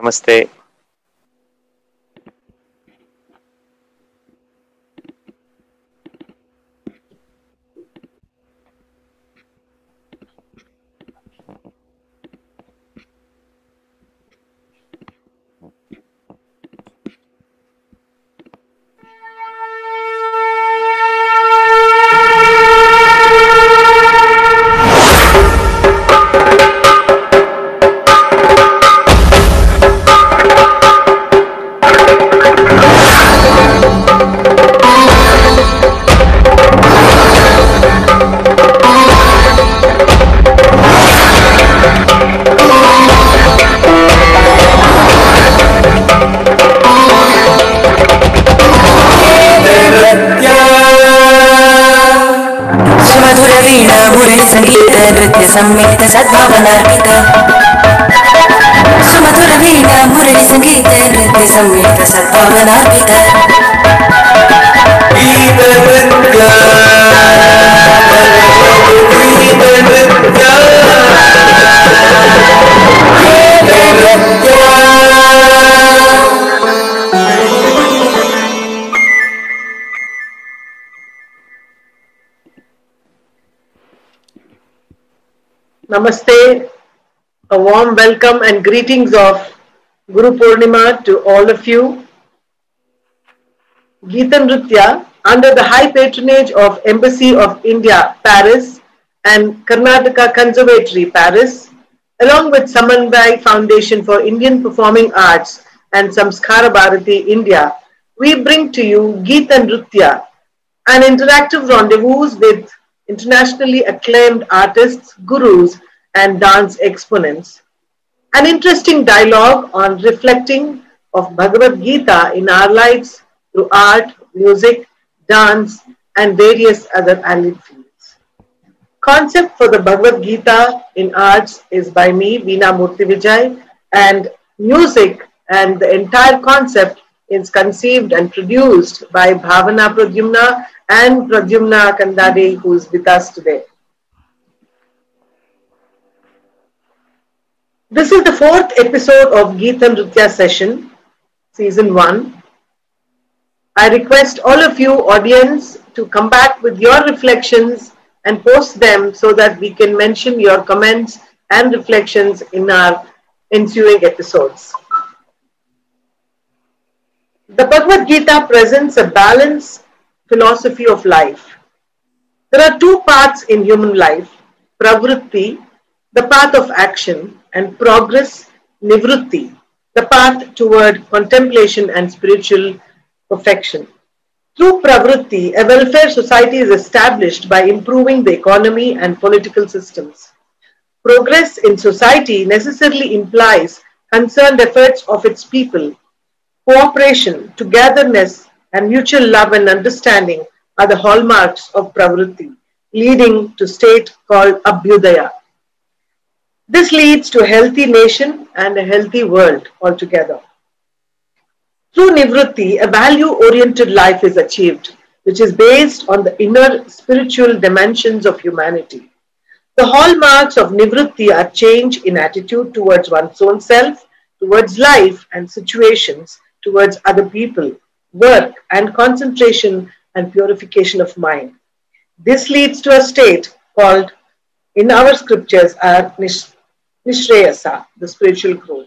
Namaste. Greetings of Guru Purnima to all of you. Geeta Nritya, under the high patronage of Embassy of India, Paris, and Karnataka Conservatory, Paris, along with Samanvai Foundation for Indian Performing Arts and Samskara Bharati, India, we bring to you Geeta Nritya, an interactive rendezvous with internationally acclaimed artists, gurus, and dance exponents. An interesting dialogue on reflecting of Bhagavad Gita in our lives through art, music, dance, and various other allied fields. Concept for the Bhagavad Gita in arts is by me, Veena Murthy and music and the entire concept is conceived and produced by Bhavana Pradyumna and Pradyumna Kandade, who is with us today. This is the fourth episode of Geeta Nritya session, season one. I request all of you, audience, to come back with your reflections and post them so that we can mention your comments and reflections in our ensuing episodes. The Bhagavad Gita presents a balanced philosophy of life. There are two paths in human life pravritti, the path of action, and progress, nivritti, the path toward contemplation and spiritual perfection. Through pravritti, a welfare society is established by improving the economy and political systems. Progress in society necessarily implies concerned efforts of its people. Cooperation, togetherness, and mutual love and understanding are the hallmarks of pravritti, leading to state called abhyudaya. This leads to a healthy nation and a healthy world altogether. Through nivritti, a value-oriented life is achieved, which is based on the inner spiritual dimensions of humanity. The hallmarks of nivritti are change in attitude towards one's own self, towards life and situations, towards other people, work and concentration and purification of mind. This leads to a state called, in our scriptures, nish- nishreyasa, the spiritual growth.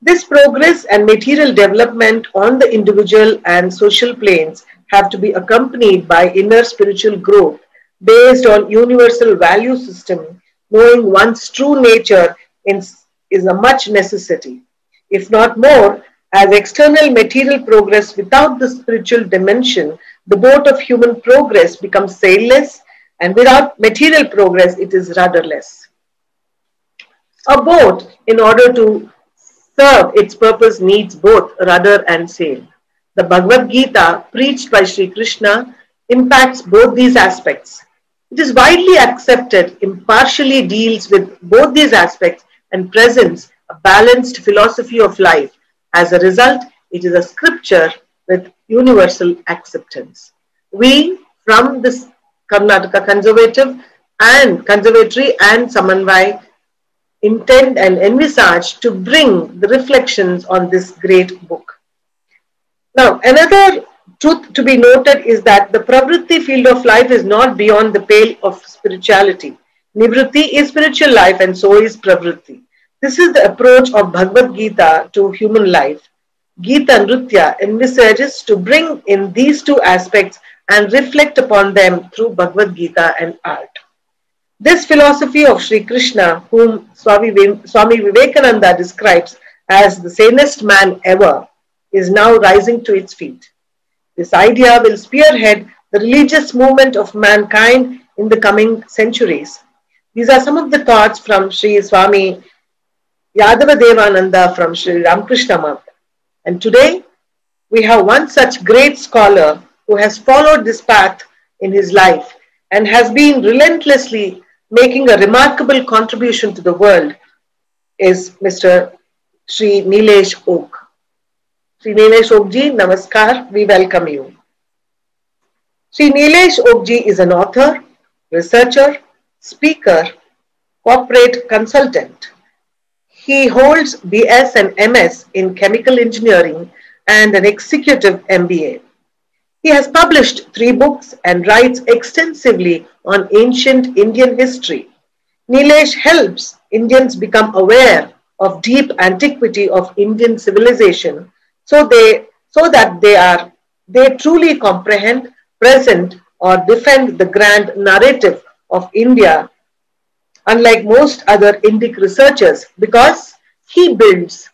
This progress and material development on the individual and social planes have to be accompanied by inner spiritual growth based on universal value system. Knowing one's true nature is a much necessity, if not more, as external material progress without the spiritual dimension, the boat of human progress becomes sailless, and without material progress, it is rudderless. A boat, in order to serve its purpose, needs both rudder and sail. The Bhagavad Gita, preached by Sri Krishna, impacts both these aspects. It is widely accepted, impartially deals with both these aspects, and presents a balanced philosophy of life. As a result, it is a scripture with universal acceptance. We, from this Karnataka Conservative and Conservatory and Samanvai intend and envisage to bring the reflections on this great book. Now, another truth to be noted is that the pravritti field of life is not beyond the pale of spirituality. Nivritti is spiritual life and so is pravritti. This is the approach of Bhagavad Gita to human life. Gita Nritya envisages to bring in these two aspects and reflect upon them through Bhagavad Gita and art. This philosophy of Sri Krishna, whom Swami, Vivekananda describes as the sanest man ever, is now rising to its feet. This idea will spearhead the religious movement of mankind in the coming centuries. These are some of the thoughts from Sri Swami Yadava Devananda from Sri Ramakrishna Math. And today, we have one such great scholar who has followed this path in his life and has been relentlessly making a remarkable contribution to the world is Mr. Sri Nilesh Oak. Sri Nilesh Okji, Namaskar, we welcome you. Sri Nilesh Okji is an author, researcher, speaker, corporate consultant. He holds BS and MS in chemical engineering and an executive MBA. He has published three books and writes extensively on ancient Indian history. Nilesh helps Indians become aware of deep antiquity of Indian civilization so they so that they are they truly comprehend, present, or defend the grand narrative of India, unlike most other Indic researchers, because he builds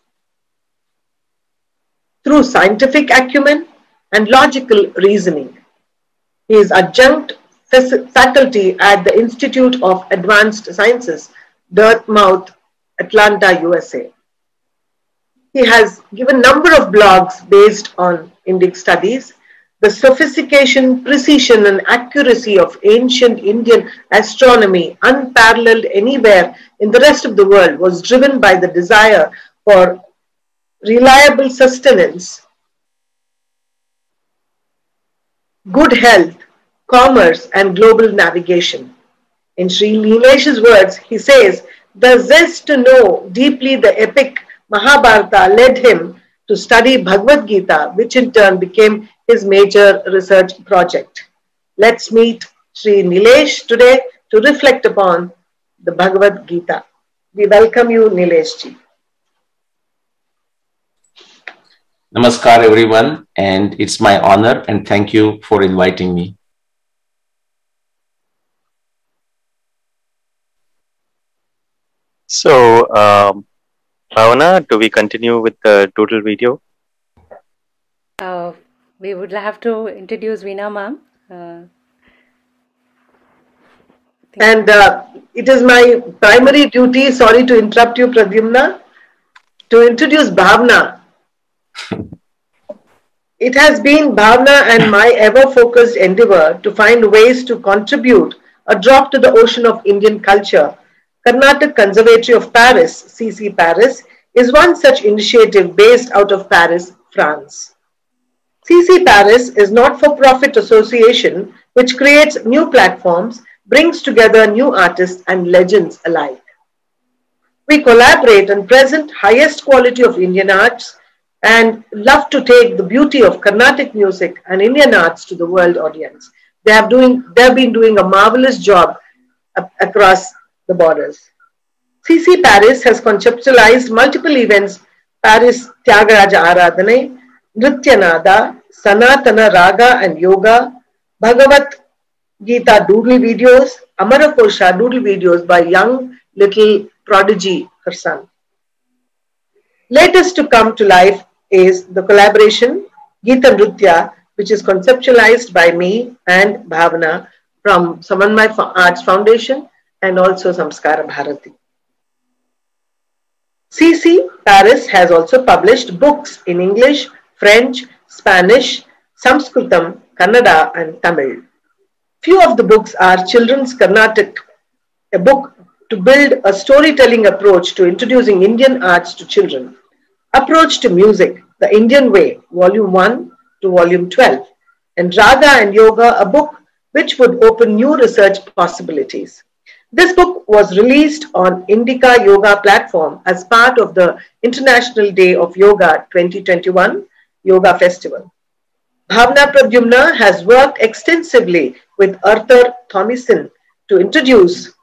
through scientific acumen, and logical reasoning. He is adjunct faculty at the Institute of Advanced Sciences, Dartmouth, Atlanta, USA. He has given number of blogs based on Indic studies. The sophistication, precision, and accuracy of ancient Indian astronomy, unparalleled anywhere in the rest of the world, was driven by the desire for reliable sustenance good health, commerce, and global navigation. In Sri Nilesh's words, he says, the zest to know deeply the epic Mahabharata led him to study Bhagavad Gita, which in turn became his major research project. Let's meet Sri Nilesh today to reflect upon the Bhagavad Gita. We welcome you, Nilesh ji. Namaskar, everyone, and it's my honor and thank you for inviting me. So, um, Bhavana, do we continue with the doodle video? Uh, we would have to introduce Veena ma'am. Uh, and uh, it is my primary duty, sorry to interrupt you, Pradyumna, to introduce Bhavna it has been Bhavna and my ever focused endeavor to find ways to contribute a drop to the ocean of Indian culture. Carnatic Conservatory of Paris, CC Paris, is one such initiative based out of Paris, France. CC Paris is not-for-profit association which creates new platforms, brings together new artists and legends alike. We collaborate and present highest quality of Indian arts and love to take the beauty of Carnatic music and Indian arts to the world audience. They have doing they have been doing a marvelous job across the borders. CC Paris has conceptualized multiple events: Paris Tyagaraja Aradhane, Nrityanada, Sanatana Raga and Yoga, Bhagavat Gita doodle videos, Amarakosha doodle videos by young little prodigy, her son. Latest to come to life is the collaboration Geeta Nritya, which is conceptualized by me and Bhavana from Samanmay Arts Foundation and also Samskara Bharati. CC Paris has also published books in English, French, Spanish, Sanskritam, Kannada, and Tamil. Few of the books are Children's Carnatic, a book to build a storytelling approach to introducing Indian arts to children. Approach to Music, The Indian Way, Volume 1 to Volume 12, and Raga and Yoga, a book which would open new research possibilities. This book was released on Indica Yoga platform as part of the International Day of Yoga 2021 Yoga Festival. Bhavna Pradyumna has worked extensively with Arthur Thomison to introduce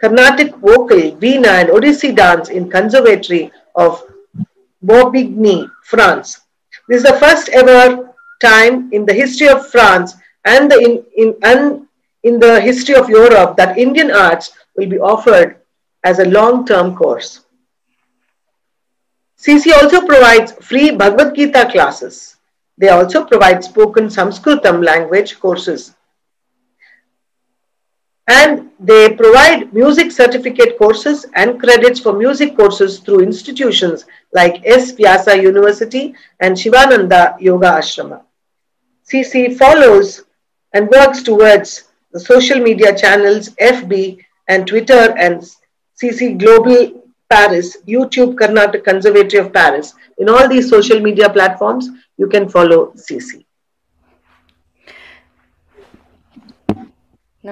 Carnatic vocal, Veena and Odissi dance in Conservatory of Bobigny, France. This is the first ever time in the history of France and the, in, in, and in the history of Europe that Indian arts will be offered as a long-term course. CC also provides free Bhagavad Gita classes. They also provide spoken Sanskritam language courses. And they provide music certificate courses and credits for music courses through institutions like S. Vyasa University and Shivananda Yoga Ashrama. CC follows and works towards the social media channels FB and Twitter and CC Global Paris, YouTube Karnataka Conservatory of Paris. In all these social media platforms, you can follow CC.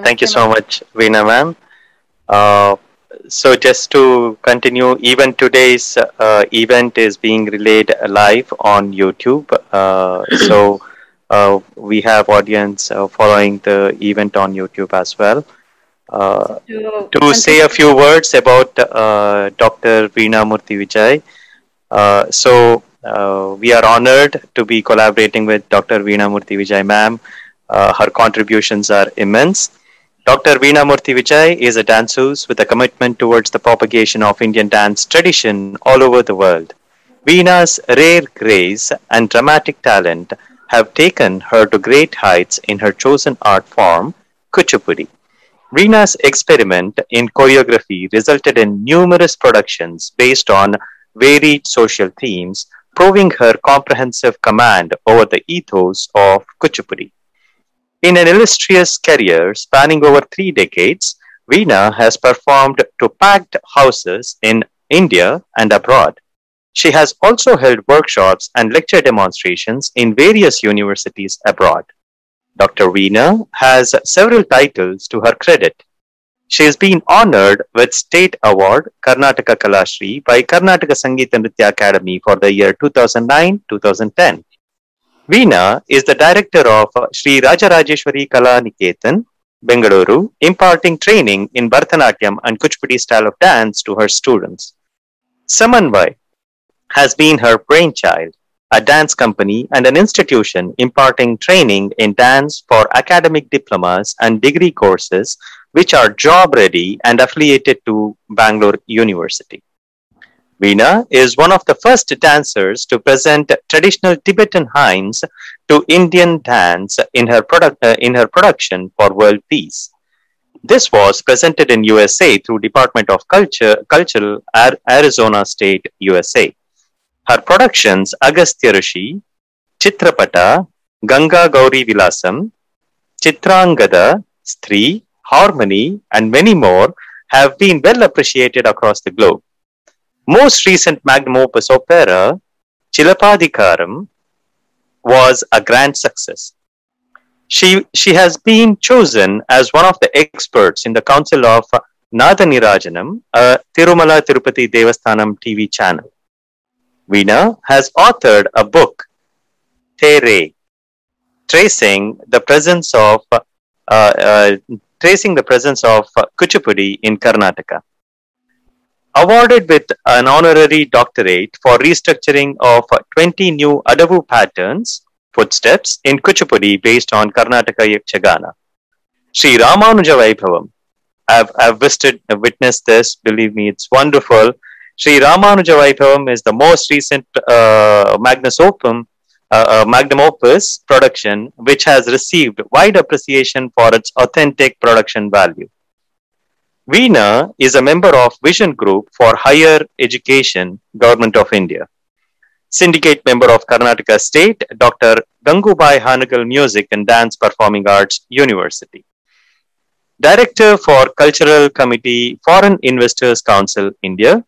Thank you so much, Veena ma'am. Uh, so just to continue, even today's uh, event is being relayed live on YouTube. Uh, so uh, we have audience uh, following the event on YouTube as well. Uh, To, to say a few words about uh, Dr. Veena Murthy Vijay. Uh, so uh, we are honored to be collaborating with Dr. Veena Murthy Vijay ma'am. Uh, her contributions are immense. Dr. Veena Murthy Vijay is a danseuse with a commitment towards the propagation of Indian dance tradition all over the world. Veena's rare grace and dramatic talent have taken her to great heights in her chosen art form, Kuchipudi. Veena's experiment in choreography resulted in numerous productions based on varied social themes, proving her comprehensive command over the ethos of Kuchipudi. In an illustrious career spanning over three decades, Veena has performed to packed houses in India and abroad. She has also held workshops and lecture demonstrations in various universities abroad. Dr. Veena has several titles to her credit. She has been honored with State Award Karnataka Kalashri by Karnataka Sangeeta Nritya Academy for the year 2009-2010. Veena is the director of Sri Rajarajeshwari Kala Niketan, Bengaluru, imparting training in Bharatanatyam and Kuchipudi style of dance to her students. Samanvai has been her brainchild, a dance company and an institution imparting training in dance for academic diplomas and degree courses which are job ready and affiliated to Bangalore University. Veena is one of the first dancers to present traditional Tibetan hymns to Indian dance in her, product, uh, in her production for world peace. This was presented in USA through Department of Culture, Cultural, Ar- Arizona State, USA. Her productions Agastya Rishi, Chitrapata, Ganga Gauri Vilasam, Chitrangada, Stri, Harmony, and many more have been well appreciated across the globe. Most recent magnum opus opera, Chilapadikaram, was a grand success. She, she has been chosen as one of the experts in the Council of Nadanirajanam, a Tirumala Tirupati Devasthanam TV channel. Veena has authored a book, Tere, tracing the presence of uh, uh, tracing the presence of Kuchipudi in Karnataka. Awarded with an honorary doctorate for restructuring of 20 new Adavu patterns, footsteps in Kuchipudi based on Karnataka Yakshagana. Sri Ramanuja Vaibhavam. I've, I've visited, witnessed this. Believe me, it's wonderful. Sri Ramanuja Vaibhavam is the most recent uh, Magnus Opum, uh, uh, magnum opus production, which has received wide appreciation for its authentic production value. Veena is a member of Vision Group for Higher Education, Government of India. Syndicate member of Karnataka State, Dr. Gangubai Hanagal Music and Dance Performing Arts University. Director for Cultural Committee, Foreign Investors Council, India.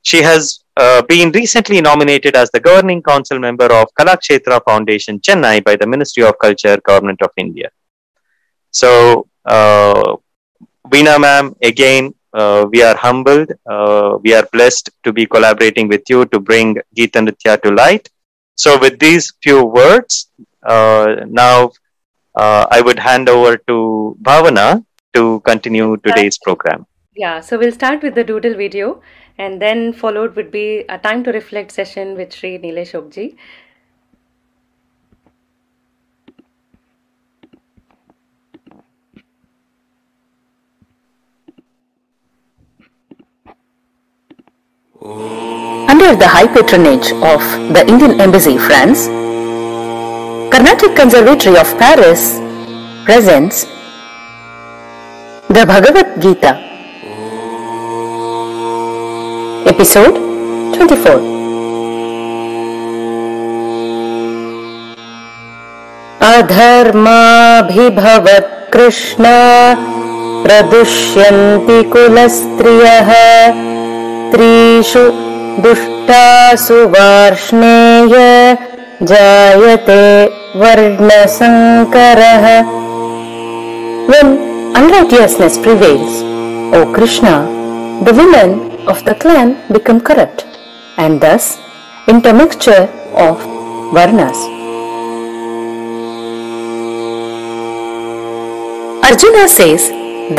She has uh, been recently nominated as the governing council member of Kalakshetra Foundation, Chennai, by the Ministry of Culture, Government of India. So, uh, Veena ma'am, again, uh, we are humbled. Uh, we are blessed to be collaborating with you to bring Geeta Nritya to light. So, with these few words, uh, now uh, I would hand over to Bhavana to continue today's program. Yeah, so we'll start with the doodle video and then followed would be a time to reflect session with Sri Nilesh Okji. Under the high patronage of the Indian Embassy, France, Carnatic Conservatory of Paris presents the Bhagavad Gita, episode 24. अधर्माभिभवत् Krishna प्रदुष्यन्ति कुलस्त्रियः त्रिषु दुष्टासु वार्ष्णेय जायते वर्णसङ्करः When unrighteousness prevails, O Krishna, the women of the clan become corrupt and thus intermixture of varnas. Arjuna says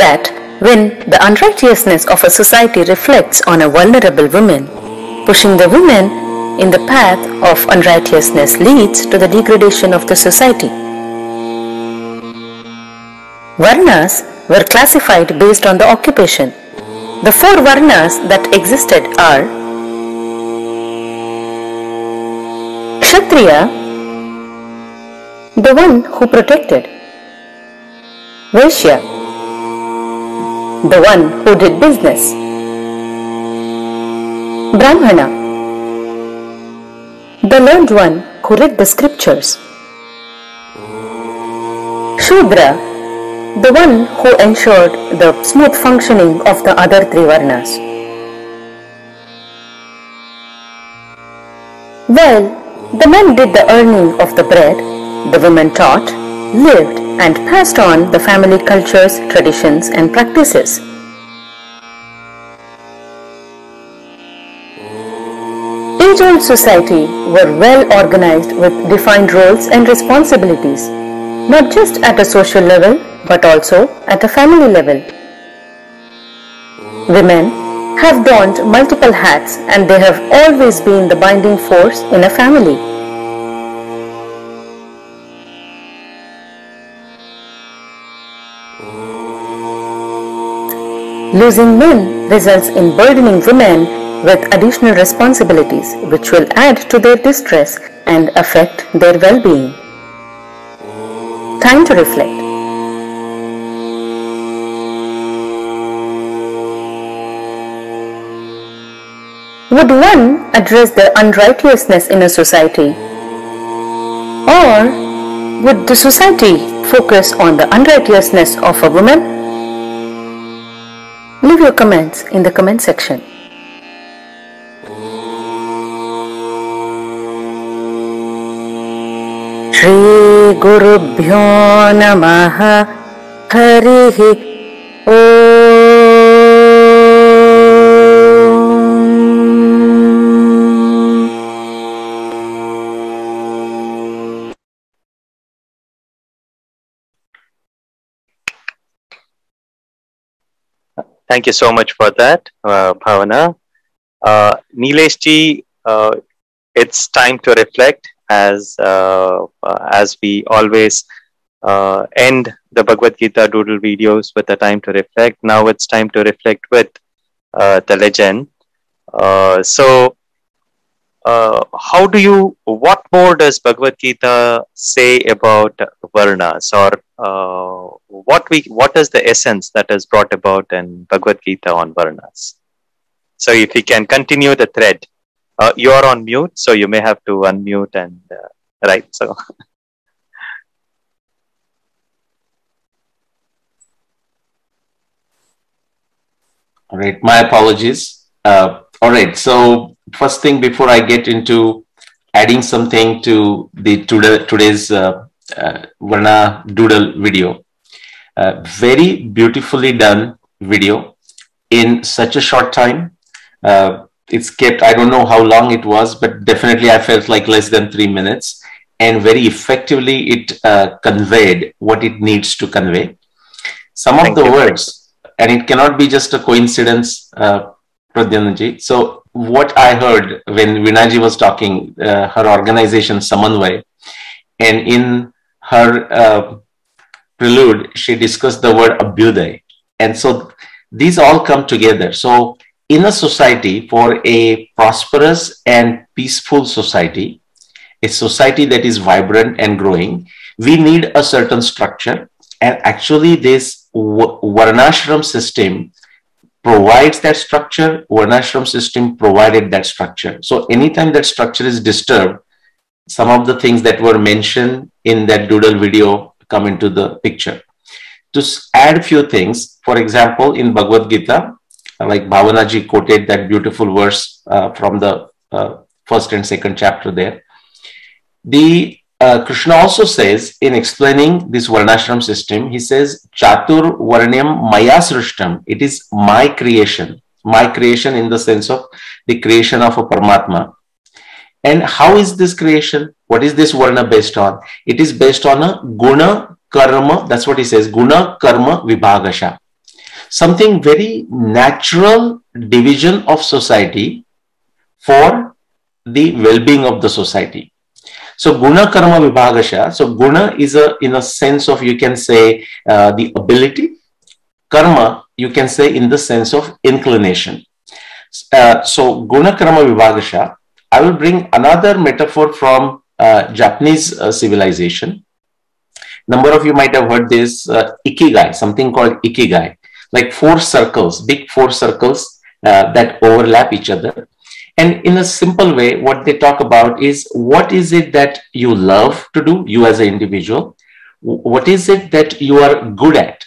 that when the unrighteousness of a society reflects on a vulnerable woman, pushing the woman in the path of unrighteousness leads to the degradation of the society. Varnas were classified based on the occupation. The four Varnas that existed are Kshatriya, the one who protected, Vaishya, the one who did business, Brahmana, the learned one who read the scriptures, Shudra, the one who ensured the smooth functioning of the other three varnas. Well, the men did the earning of the bread, the women taught, lived, and passed on the family cultures, traditions, and practices. Age old society were well organized with defined roles and responsibilities, not just at a social level but also at a family level. Women have donned multiple hats and they have always been the binding force in a family. Losing men results in burdening women with additional responsibilities which will add to their distress and affect their well-being. Time to reflect. Would one address the unrighteousness in a society? Or would the society focus on the unrighteousness of a woman? Leave your comments in the comment section. श्रीगुरुभ्यो नमः हरिः ॐ Thank you so much for that, uh, Bhavana. Uh, Nilesh ji, uh, it's time to reflect as uh, uh, as we always uh, end the Bhagavad Gita doodle videos with a time to reflect. Now it's time to reflect with uh, the legend. So, uh, how do you? What more does Bhagavad Gita say about varnas, or uh, what we? What is the essence that is brought about in Bhagavad Gita on varnas? So, if we can continue the thread, uh, you are on mute, so you may have to unmute and uh, right. So, All right, my apologies. Uh, all right, so first thing before I get into adding something to the today, today's uh, uh, Varna Doodle video, Uh, very beautifully done video in such a short time. Uh, it's kept, I don't know how long it was, but definitely I felt like less than three minutes. And very effectively, it uh, conveyed what it needs to convey. Some Thank of the words, and it cannot be just a coincidence, uh. So, what I heard when Veenaji was talking, uh, her organization Samanvay, and in her uh, prelude, she discussed the word abhyuday. And so these all come together. So, in a society, for a prosperous and peaceful society, a society that is vibrant and growing, we need a certain structure. And actually, this Varnashram system provides that structure. Varnashram system provided that structure. So, anytime that structure is disturbed, some of the things that were mentioned in that doodle video come into the picture. To add few things, for example, in Bhagavad Gita, like Bhavanaji quoted that beautiful verse uh, from the uh, first and second chapter there. The uh, Krishna also says in explaining this Varnashram system, he says, Chatur Varnyam Maya Srishtam. It is my creation. My creation in the sense of the creation of a Paramatma. And how is this creation? What is this Varna based on? It is based on a Guna Karma. That's what he says. Guna Karma Vibhagasha. Something very natural division of society for the well-being of the society. So guna karma vibhagasha. So guna is a in a sense of you can say uh, the ability. Karma you can say in the sense of inclination. Uh, so guna karma vibhagasha. I will bring another metaphor from uh, Japanese uh, civilization. Number of you might have heard this uh, ikigai, something called ikigai, like four circles, big four circles uh, that overlap each other. And in a simple way, what they talk about is what is it that you love to do, you as an individual? What is it that you are good at?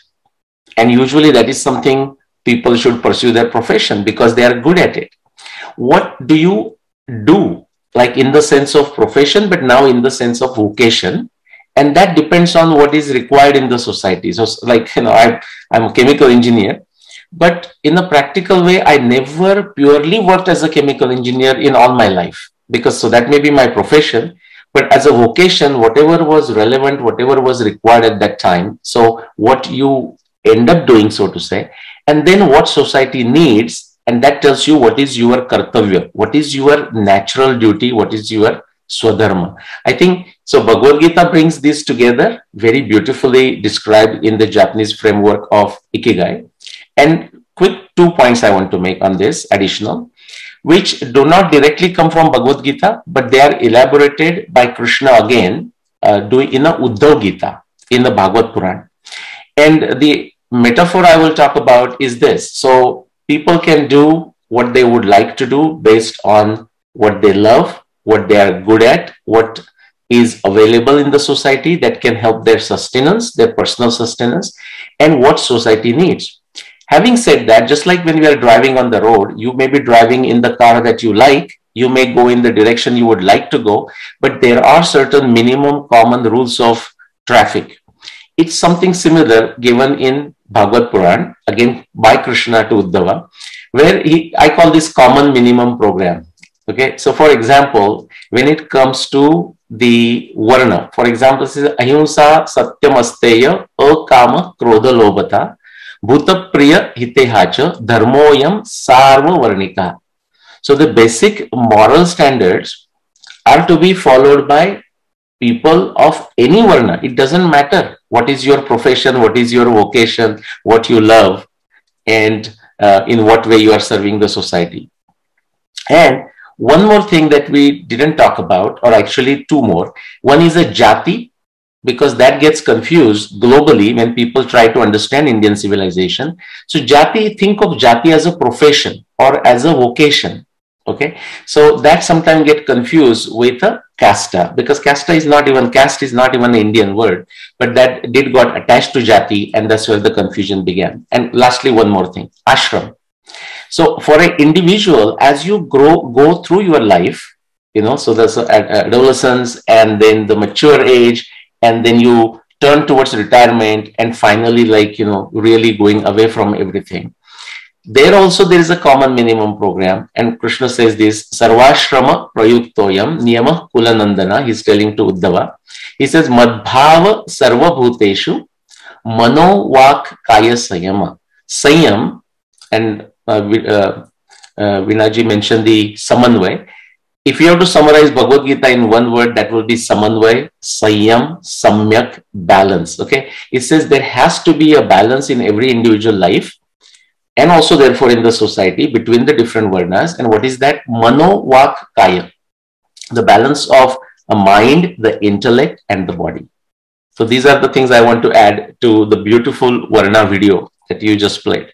And usually that is something people should pursue their profession because they are good at it. What do you do, like in the sense of profession, but now in the sense of vocation? And that depends on what is required in the society. So, like, you know, I, I'm a chemical engineer, but in a practical way, I never purely worked as a chemical engineer in all my life because so that may be my profession. But as a vocation, whatever was relevant, whatever was required at that time, so what you end up doing, so to say, and then what society needs, and that tells you what is your kartavya, what is your natural duty, what is your swadharma. I think so. Bhagavad Gita brings this together very beautifully described in the Japanese framework of ikigai. And quick two points I want to make on this additional, which do not directly come from Bhagavad Gita, but they are elaborated by Krishna again, uh, doing in a Uddhav Gita in the Bhagavad Puran. And the metaphor I will talk about is this. So people can do what they would like to do based on what they love, what they are good at, what is available in the society that can help their sustenance, their personal sustenance, and what society needs. Having said that, just like when we are driving on the road, you may be driving in the car that you like, you may go in the direction you would like to go, but there are certain minimum common rules of traffic. It's something similar given in Bhagavad Puran, again by Krishna to Uddhava, where he, I call this common minimum program. Okay, so for example, when it comes to the Varna, for example, this is Ahimsa Satyam Asteya Akama Krodha Lobhata Bhutapriya Hitehacha Dharmoyam Sarva Varnika. So the basic moral standards are to be followed by people of any varna. It doesn't matter what is your profession, what is your vocation, what you love, and uh, in what way you are serving the society. And one more thing that we didn't talk about, or actually two more. One is a jati, because that gets confused globally when people try to understand Indian civilization. So jati, think of jati as a profession or as a vocation. Okay, so that sometimes get confused with a casta because casta is not even caste is not even an Indian word, but that did got attached to jati, and that's where the confusion began. And lastly, one more thing, ashram. So for an individual, as you grow go through your life, you know, so a- adolescence and then the mature age, and then you turn towards retirement and finally like you know really going away from everything. There also there is a common minimum program and krishna says this sarvashrama prayuktoyam niyama kulanandana he's telling to uddhava. He says madbhava sarvabhuteshu mano vak kaya sayama. Sayam and uh, uh, uh, Veenaji mentioned the samanvay if you have to summarize Bhagavad Gita in one word, that will be Samanvay, Sayam, Samyak, balance. Okay. It says there has to be a balance in every individual life and also therefore in the society between the different varnas. And what is that? Mano, Vak, Kaya. The balance of a mind, the intellect, and the body. So these are the things I want to add to the beautiful Varna video that you just played.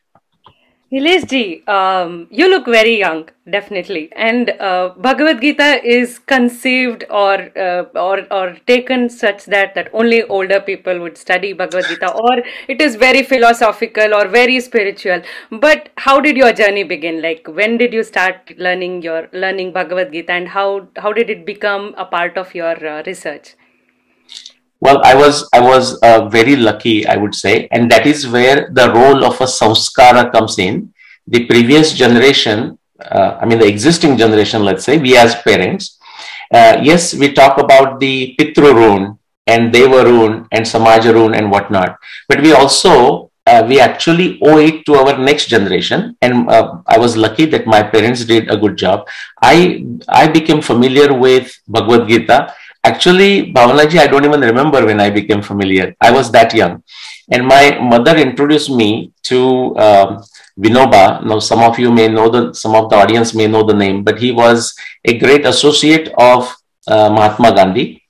Nilesh ji, um, you look very young, definitely, and uh, Bhagavad Gita is conceived or uh, or or taken such that that only older people would study Bhagavad Gita, or it is very philosophical or very spiritual. But how did your journey begin? Like, when did you start learning your learning Bhagavad Gita, and how how did it become a part of your uh, research? Well, I was I was uh, very lucky, I would say, and that is where the role of a samskara comes in. The previous generation, uh, I mean the existing generation, let's say, we as parents, uh, yes, we talk about the pitru rune and deva rune and samaja rune and whatnot, but we also uh, we actually owe it to our next generation and uh, i was lucky that my parents did a good job i i became familiar with bhagavad gita Actually, Bhavanaji, I don't even remember when I became familiar. I was that young. And my mother introduced me to um, Vinoba. Now, some of you may know the, some of the audience may know the name, but he was a great associate of uh, Mahatma Gandhi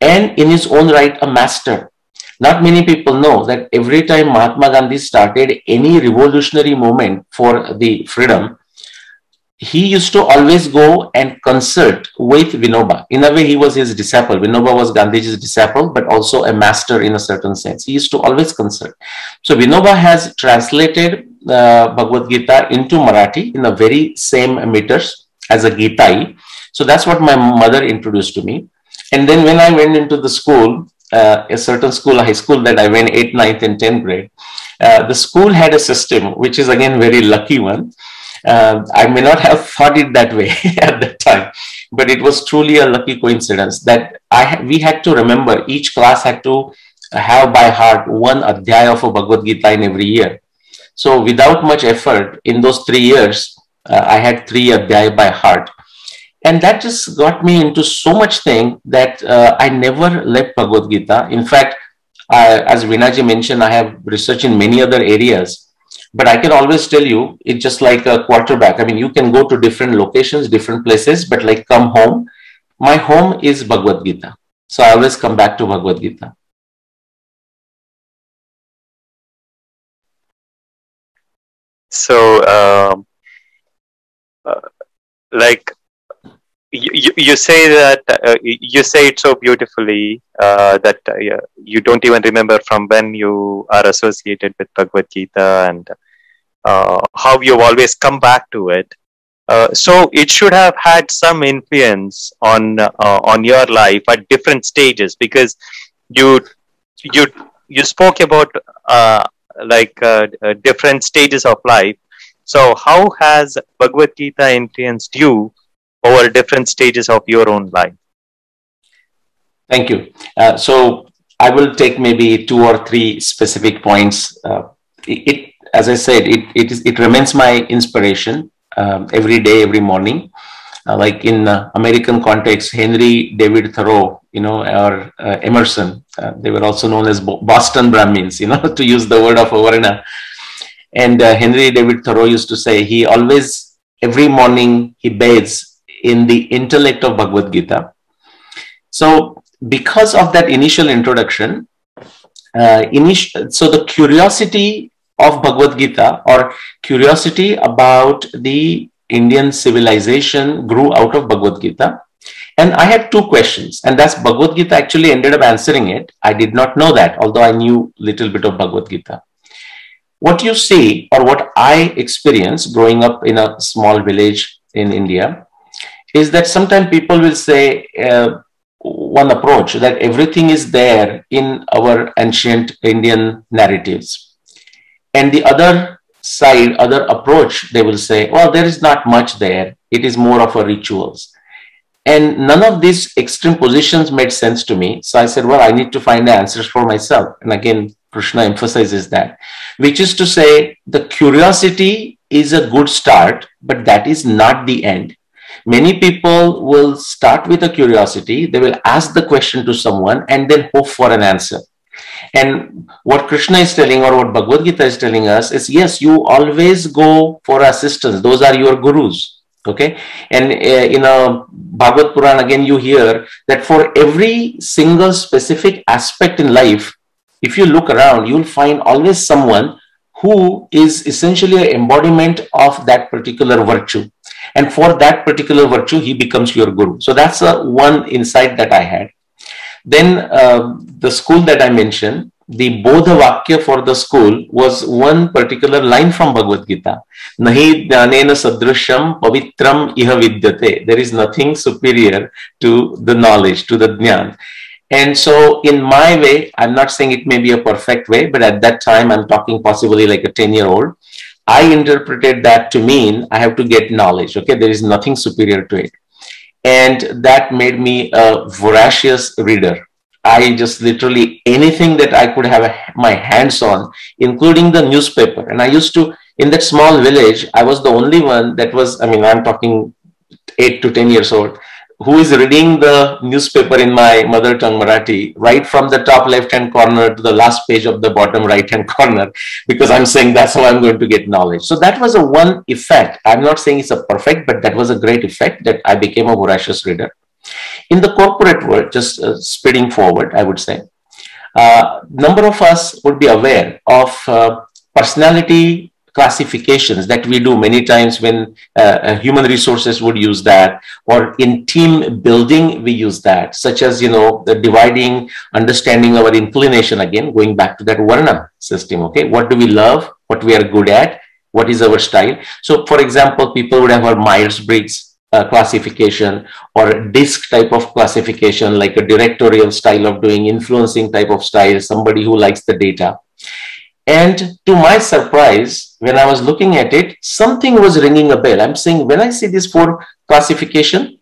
and in his own right, a master. Not many people know that every time Mahatma Gandhi started any revolutionary movement for the freedom, he used to always go and consult with Vinoba. In a way, he was his disciple. Vinoba was Gandhiji's disciple, but also a master in a certain sense. He used to always consult. So Vinoba has translated uh, Bhagavad Gita into Marathi in the very same meters as a Gitai. So that's what my mother introduced to me. And then when I went into the school, uh, a certain school, a high school that I went 8th, 9th, and 10th grade, uh, the school had a system, which is again very lucky one uh, I may not have thought it that way at that time, but it was truly a lucky coincidence that I we had to remember each class had to have by heart one adhyaya of a Bhagavad Gita in every year. So without much effort, in those three years, uh, I had three adhyaya by heart. And that just got me into so much thing that uh, I never left Bhagavad Gita. In fact, as Veenaji mentioned, I have research in many other areas. But I can always tell you, it's just like a quarterback. I mean, you can go to different locations, different places, but like come home. My home is Bhagavad Gita. So I always come back to Bhagavad Gita. So, um, uh, like you, you say that uh, you say it so beautifully uh, that uh, you don't even remember from when you are associated with Bhagavad Gita and uh, how you've always come back to it. Uh, so it should have had some influence on uh, on your life at different stages because you you you spoke about like different stages of life. So how has Bhagavad Gita influenced you over different stages of your own life? Thank you. Uh, so I will take maybe two or three specific points. Uh, it, as I said, it, it, is, it remains my inspiration um, every day, every morning. Uh, like in uh, American context, Henry David Thoreau, you know, or uh, Emerson, uh, they were also known as Boston Brahmins, you know, to use the word of Avarna. And Henry David Thoreau used to say he always, every morning, he bathes in the intellect of Bhagavad Gita. So, because of that initial introduction, uh, init- so the curiosity of Bhagavad Gita or curiosity about the Indian civilization grew out of Bhagavad Gita. And I had two questions, and that's Bhagavad Gita actually ended up answering it. I did not know that, although I knew little bit of Bhagavad Gita. What you see, or what I experienced growing up in a small village in India, is that sometimes people will say, uh, one approach that everything is there in our ancient Indian narratives. And the other side, other approach, they will say, well, there is not much there. It is more of a rituals. And none of these extreme positions made sense to me. So I said, well, I need to find the answers for myself. And again, Krishna emphasizes that, which is to say, the curiosity is a good start, but that is not the end. Many people will start with a curiosity, they will ask the question to someone and then hope for an answer. And what Krishna is telling, or what Bhagavad Gita is telling us, is yes, you always go for assistance. Those are your gurus. Okay. And uh, in a Bhagavad Puran, again, you hear that for every single specific aspect in life, if you look around, you'll find always someone who is essentially an embodiment of that particular virtue. And for that particular virtue, he becomes your guru. So that's a one insight that I had. Then uh, the school that I mentioned, the Bodha Vakya for the school was one particular line from Bhagavad Gita. Nahi jnanena sadrishyam pavitram iha vidyate. There is nothing superior to the knowledge, to the jnana. And so, in my way, I'm not saying it may be a perfect way, but at that time, I'm talking possibly like a 10 year old. I interpreted that to mean I have to get knowledge. Okay, there is nothing superior to it. And that made me a voracious reader. I just literally anything that I could have my hands on, including the newspaper. And I used to, in that small village, I was the only one that was, I mean, I'm talking eight to 10 years old who is reading the newspaper in my mother tongue Marathi, right from the top left hand corner to the last page of the bottom right hand corner, because I'm saying that's how I'm going to get knowledge. So that was a one effect. I'm not saying it's a perfect, but that was a great effect that I became a voracious reader. In the corporate world, just uh, speeding forward, I would say, uh, number of us would be aware of uh, personality classifications that we do many times when uh, uh, human resources would use that or in team building we use that such as you know the dividing understanding our inclination again going back to that varna system okay? What do we love? What we are good at? What is our style? So for example people would have a myers-briggs uh, classification or DISC type of classification like a directorial style of doing influencing type of style somebody who likes the data and to my surprise, when I was looking at it, something was ringing a bell. I'm saying, when I see this four classification,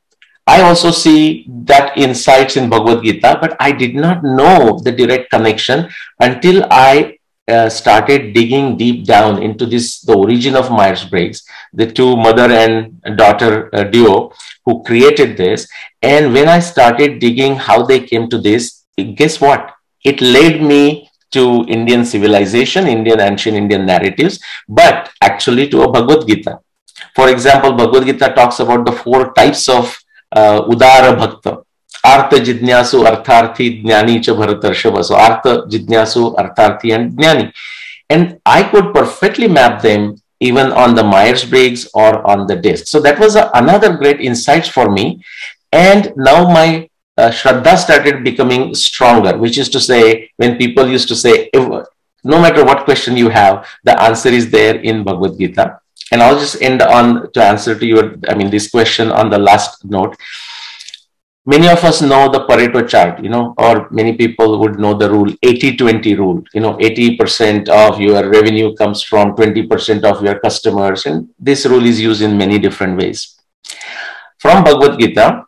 I also see that insights in Bhagavad Gita, but I did not know the direct connection until I uh, started digging deep down into this, the origin of Myers-Briggs, the two mother and daughter uh, duo who created this. And when I started digging how they came to this, guess what? It led me to Indian civilization, Indian ancient Indian narratives, but actually to a Bhagavad Gita. For example, Bhagavad Gita talks about the four types of uh, Udara Bhakta. Artha Jidnyasu, Artharthi, Jnani cha. So Artha, Jidnyasu, Artharthi and Jnani. And I could perfectly map them even on the Myers-Briggs or on the DISC. So that was a, another great insight for me. And now my uh, Shraddha started becoming stronger, which is to say, when people used to say, no matter what question you have, the answer is there in Bhagavad Gita. And I'll just end on to answer to your, I mean, this question on the last note. Many of us know the Pareto chart, you know, or many people would know the rule 80 20 rule. You know, 80% of your revenue comes from 20% of your customers. And this rule is used in many different ways. From Bhagavad Gita,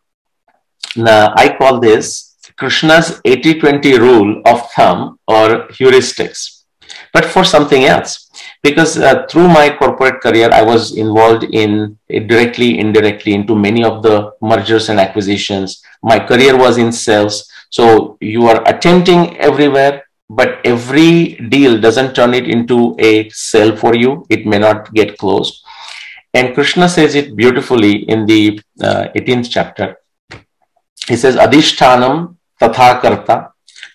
now, I call this Krishna's 80-20 rule of thumb or heuristics, but for something else. Because uh, through my corporate career, I was involved in directly, indirectly into many of the mergers and acquisitions. My career was in sales. So you are attempting everywhere, but every deal doesn't turn it into a sale for you. It may not get closed. And Krishna says it beautifully in the uh, 18th chapter he says adhishtanam tatha karta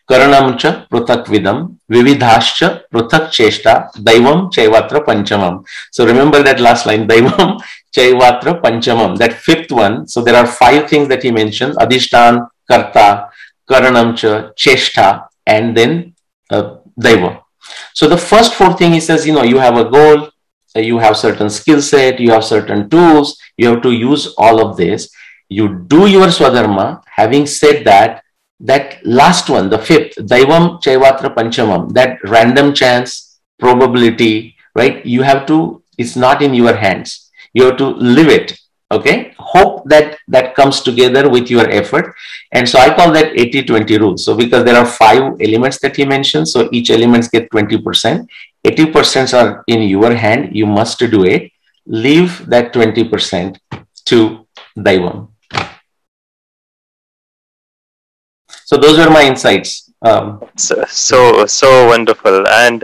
karanam cha prutak vidam vividhascha prutak cheshta daivam chaivatra panchamam. So remember that last line daivam chaivatra panchamam that fifth one. So there are five things that he mentioned adhishtan karta karanam cha cheshta and then uh, daiva so the first four thing he says you know you have a goal you have certain skill set you have certain tools you have to use all of this you do your swadharma having said that that last one, the fifth, Daivam Chaivatra Panchamam, that random chance, probability, right? You have to, it's not in your hands. You have to live it. Okay. Hope that that comes together with your effort. And so I call that 80 20 rule. So because there are five elements that he mentioned, so each elements get 20%. 80% are in your hand. You must do it. Leave that 20% to Daivam. So those are my insights. Um, so, so so wonderful. And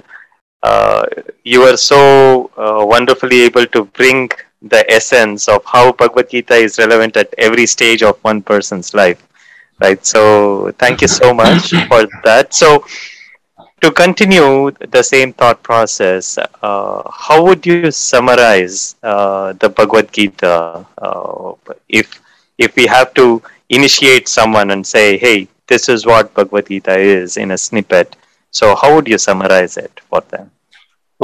uh, you are so uh, wonderfully able to bring the essence of how bhagavad gita is relevant at every stage of one person's life right? So thank you so much for that. So to continue the same thought process uh, how would you summarize uh, the bhagavad gita? Uh, if if we have to initiate someone and say hey this is what Bhagavad Gita is in a snippet. So how would you summarize it for them?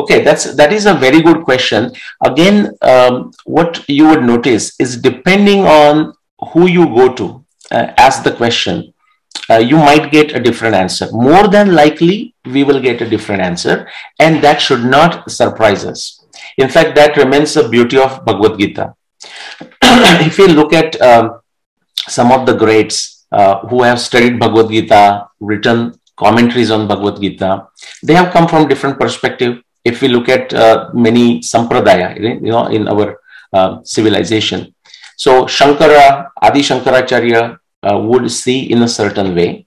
Okay, that's that is a very good question. Again, um, what you would notice is depending on who you go to uh, ask the question, uh, you might get a different answer. More than likely, we will get a different answer, and that should not surprise us. In fact, that remains the beauty of Bhagavad Gita. if you look at um, some of the greats uh, who have studied Bhagavad Gita, written commentaries on Bhagavad Gita, they have come from different perspective. If we look at uh, many sampradaya, you know, in our uh, civilization, so Shankara, Adi Shankaracharya uh, would see in a certain way.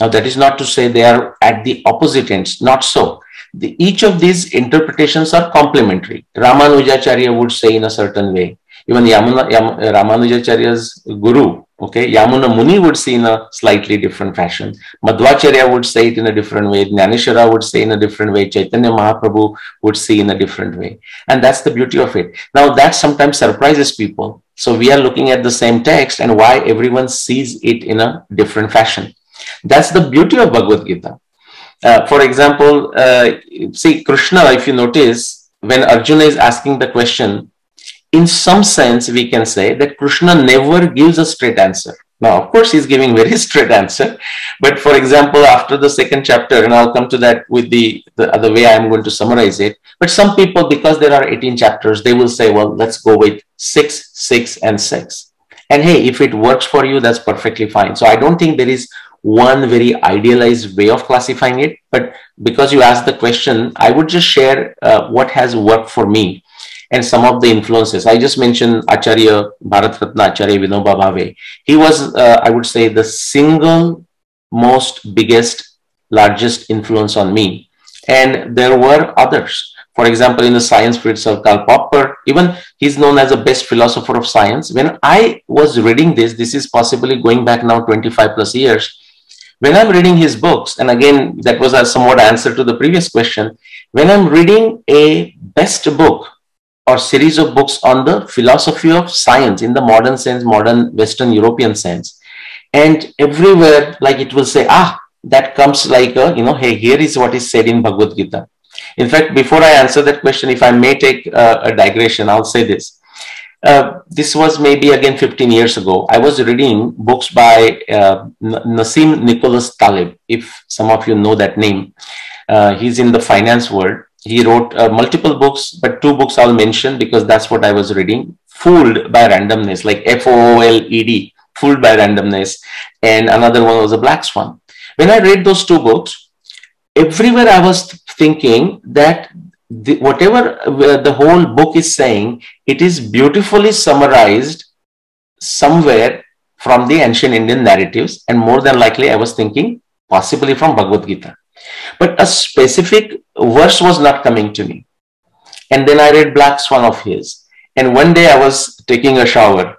Now that is not to say they are at the opposite ends. Not so. The, each of these interpretations are complementary. Ramanujacharya would say in a certain way. Even Yamuna, Yam, Ramanujacharya's guru, Okay, Yamuna Muni would see in a slightly different fashion. Madhvacharya would say it in a different way. Jnaneshwara would say in a different way. Chaitanya Mahaprabhu would see in a different way. And that's the beauty of it. Now, that sometimes surprises people. So, we are looking at the same text and why everyone sees it in a different fashion. That's the beauty of Bhagavad Gita. Uh, for example, uh, see, Krishna, if you notice, when Arjuna is asking the question, in some sense, we can say that Krishna never gives a straight answer. Now, of course, he's giving very straight answer. But for example, after the second chapter, and I'll come to that with the, the other way I'm going to summarize it. But some people, because there are 18 chapters, they will say, well, let's go with six, six, and six. And hey, if it works for you, that's perfectly fine. So I don't think there is one very idealized way of classifying it. But because you asked the question, I would just share uh, what has worked for me and some of the influences. I just mentioned Acharya Bharat Ratna Acharya Vinoba Bhave. He was, uh, I would say, the single most biggest, largest influence on me. And there were others. For example, in the science field Sir Karl Popper, even he's known as the best philosopher of science. When I was reading this, this is possibly going back now 25 plus years. When I'm reading his books, and again, that was a somewhat answer to the previous question. When I'm reading a best book or series of books on the philosophy of science in the modern sense, modern Western European sense. And everywhere, like it will say, ah, that comes like, a, you know, hey, here is what is said in Bhagavad Gita. In fact, before I answer that question, if I may take uh, a digression, I'll say this. Uh, this was maybe again 15 years ago. I was reading books by uh, Nassim Nicholas Taleb, if some of you know that name. Uh, he's in the finance world he wrote uh, multiple books, but two books I'll mention because that's what I was reading. Fooled by Randomness, like F O O L E D, Fooled by Randomness. And another one was A Black Swan. When I read those two books, everywhere I was thinking that the, whatever uh, the whole book is saying, it is beautifully summarized somewhere from the ancient Indian narratives. And more than likely, I was thinking possibly from Bhagavad Gita. But a specific verse was not coming to me. And then I read Black Swan of his. And one day I was taking a shower,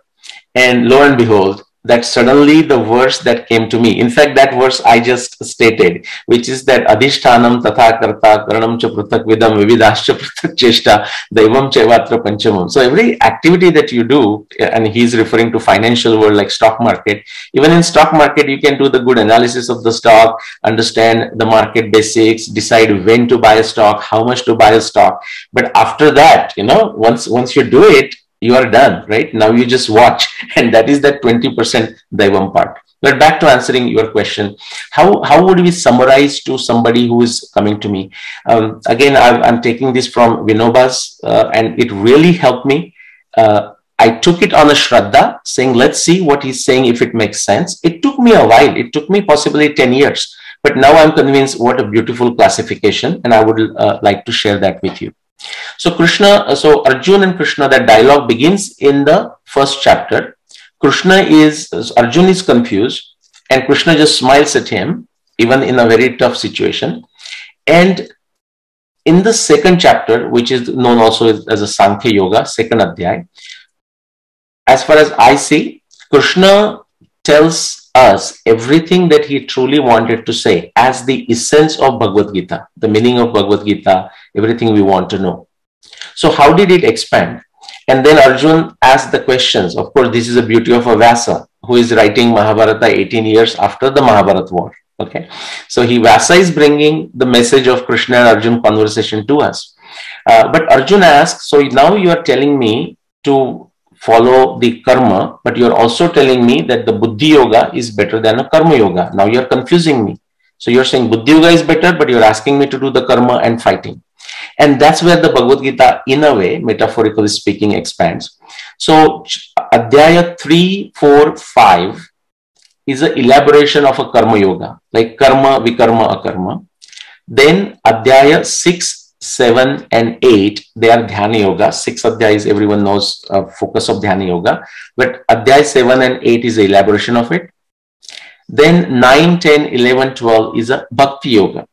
and lo and behold, that suddenly the verse that came to me, in fact, that verse I just stated, which is that Adhishtanam tatha karta karanam cha pratak vidam vividascha pratak cheshta daivam chevatra panchamam. So every activity that you do, and he's referring to financial world like stock market, even in stock market, you can do the good analysis of the stock, understand the market basics, decide when to buy a stock, how much to buy a stock. But after that, you know, once, once you do it, you are done, right? Now you just watch, and that is that 20% Daivam part. But back to answering your question, how, how would we summarize to somebody who is coming to me? Um, again, i am taking this from Vinoba's, uh, and it really helped me. Uh, I took it on a Shraddha, saying, let's see what he's saying, if it makes sense. It took me a while. It took me possibly 10 years. But now I'm convinced what a beautiful classification, and I would uh, like to share that with you. So Krishna, so Arjun and Krishna, that dialogue begins in the first chapter. Krishna is, Arjun is confused, and Krishna just smiles at him, even in a very tough situation. And in the second chapter, which is known also as a Sankhya Yoga, second Adhyay, as far as I see, Krishna tells us everything that he truly wanted to say as the essence of Bhagavad Gita, the meaning of Bhagavad Gita, everything we want to know. So, how did it expand? And then Arjun asked the questions. Of course, this is the beauty of a Vyasa who is writing Mahabharata 18 years after the Mahabharata war. Okay, so he Vyasa is bringing the message of Krishna and Arjun conversation to us. Uh, but Arjun asks, so now you are telling me to follow the karma, but you're also telling me that the buddhi yoga is better than a karma yoga. Now you're confusing me. So you're saying buddhi yoga is better, but you're asking me to do the karma and fighting. And that's where the Bhagavad Gita, in a way, metaphorically speaking, expands. So Adhyaya 3, 4, 5 is an elaboration of a karma yoga, like karma, vikarma, akarma. Then Adhyaya 6 7 and 8 they are dhyana yoga. Six adhyayas everyone knows uh, focus of dhyana yoga. But adhyay 7 and 8 is the elaboration of it. Then 9 10 11 12 is a bhakti yoga.